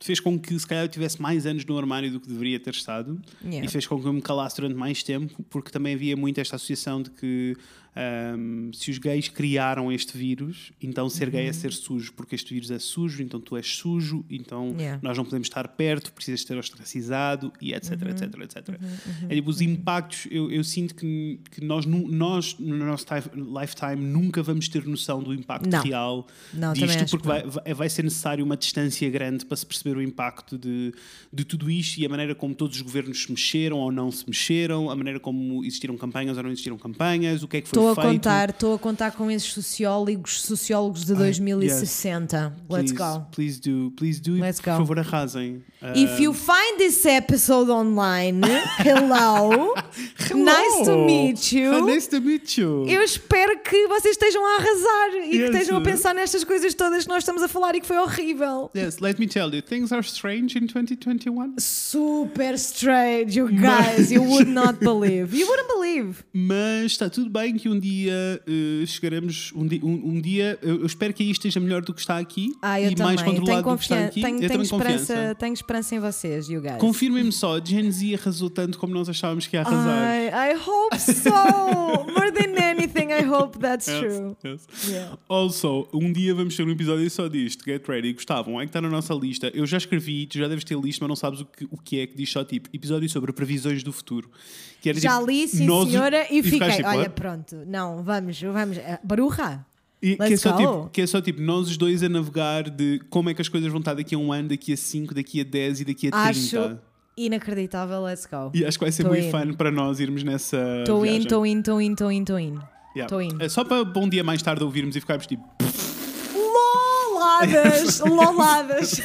fez com que se calhar eu tivesse mais anos no armário do que deveria ter estado Yeah. e fez com que eu me calasse durante mais tempo porque também havia muito esta associação de que ahm, se os gays criaram este vírus então ser gay Uhum. é ser sujo porque este vírus é sujo então tu és sujo então Yeah. nós não podemos estar perto precisas ser ostracizado e etc Uhum. etc etc é tipo os impactos eu, eu sinto que, que nós, nós no nosso ti- lifetime nunca vamos ter noção do impacto Não. real Não, disto porque vai- vai ser necessário uma distância grande para se perceber o impacto de, de tudo isto e a maneira como todos os governos se mexeram ou não se mexeram, a maneira como existiram campanhas ou não existiram campanhas, o que é que foi Estou a feito. contar, estou a contar com esses sociólogos, sociólogos de 2060. Let's please, go. Please do, please do Let's por go. favor arrasem. If you find this episode online, hello, nice to meet you. Nice to meet you. Eu espero que vocês estejam a arrasar e que Yes. estejam a pensar nestas coisas todas que nós estamos a falar e que foi horrível. Yes, let me tell you, things are strange in 2021. Super strange, you guys, you would not believe. You wouldn't believe. Mas está tudo bem que um dia eh, chegaremos. Um, di- um- um dia, eu, eu espero que aí esteja melhor do que está aqui Ah, eu e também. mais tenho, controlado do que está aqui. tenho, eu tenho esperança, confiança. tenho esperança em vocês, you guys. Confirmem-me só, Gen Z arrasou tanto como nós achávamos que ia arrasar. I, I hope so. More than darling, I hope that's Yes, true. yes. Yeah. Also, um dia vamos ter um episódio só disto. Get ready. Gostavam? É que está na nossa lista. Eu já escrevi, tu já deves ter listo, mas não sabes o que, o que é que diz só tipo episódio sobre previsões do futuro. Que era, Já tipo, li, sim nós- senhora, e fiquei. ficaste tipo, Olha, pronto, não, vamos, vamos. eh, Baruja. E que, é só, go. tipo, que é só tipo nós os dois a navegar de como é que as coisas vão estar daqui a um ano, daqui a 5, daqui a 10 e daqui a 30. Acho inacreditável, let's go. E acho que vai ser Tô muito in. fun para nós irmos nessa. Estou in, estou in, estou in, estou in, estou in. Yeah. Tô in. É só para um dia mais tarde ouvirmos e ficarmos tipo. Loladas! Loladas!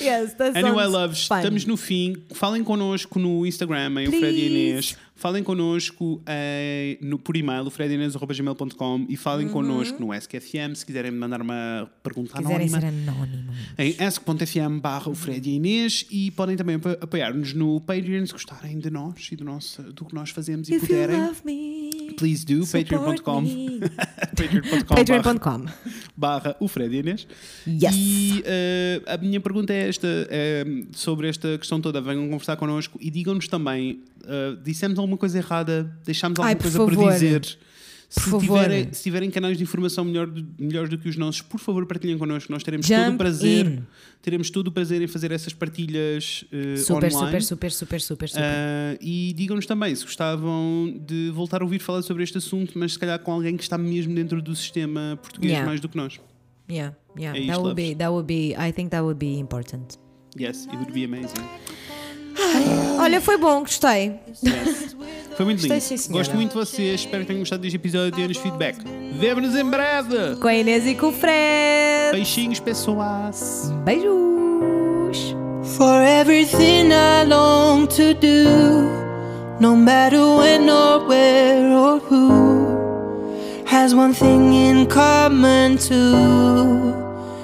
Yes, that Anyway, loves, fun. estamos no fim. Falem connosco no Instagram, em o Fred e Inês. Falem connosco eh, no, por e-mail, o fredinês.gmail.com e falem connosco no SKFM se quiserem mandar uma pergunta Uhum. Quiserem anónima. ser anónimos. Em ask.fm barra o Fred e Inês e podem também apoiar-nos no Patreon se gostarem de nós e do, nosso, do que nós fazemos e If you puderem. love me, Please do, patreon.com me. patreon.com barra, Patreon.com. barra o Fred e a Inês. Yes. E eh, a minha pergunta é esta, eh, sobre esta questão toda. Venham conversar connosco e digam-nos também, eh, dissemos alguma coisa errada, deixámos alguma Ai, coisa favor. para dizer. Se tiverem, se tiverem canais de informação melhor, melhores do que os nossos, por favor partilhem connosco. Nós teremos todo o Jump prazer, in. teremos todo o prazer em fazer essas partilhas eh, Super, online. super, super, super, super, super. Ah, e digam-nos também se gostavam de voltar a ouvir falar sobre este assunto, mas se calhar com alguém que está mesmo dentro do sistema português Yeah. mais do que nós. yeah, yeah. é that would loves. be, that would be, I think that would be important. Yes, it would be amazing. Olha, foi bom, gostei. Foi muito lindo. Gostei, sim, senhora. Gosto muito de vocês. Espero que tenham gostado deste episódio e deem-nos feedback. Vemo-nos em breve. Com a Inês e com o Fred. Beijinhos, pessoas. Beijos. For everything I long to do, no matter when or where or who, has one thing in common too.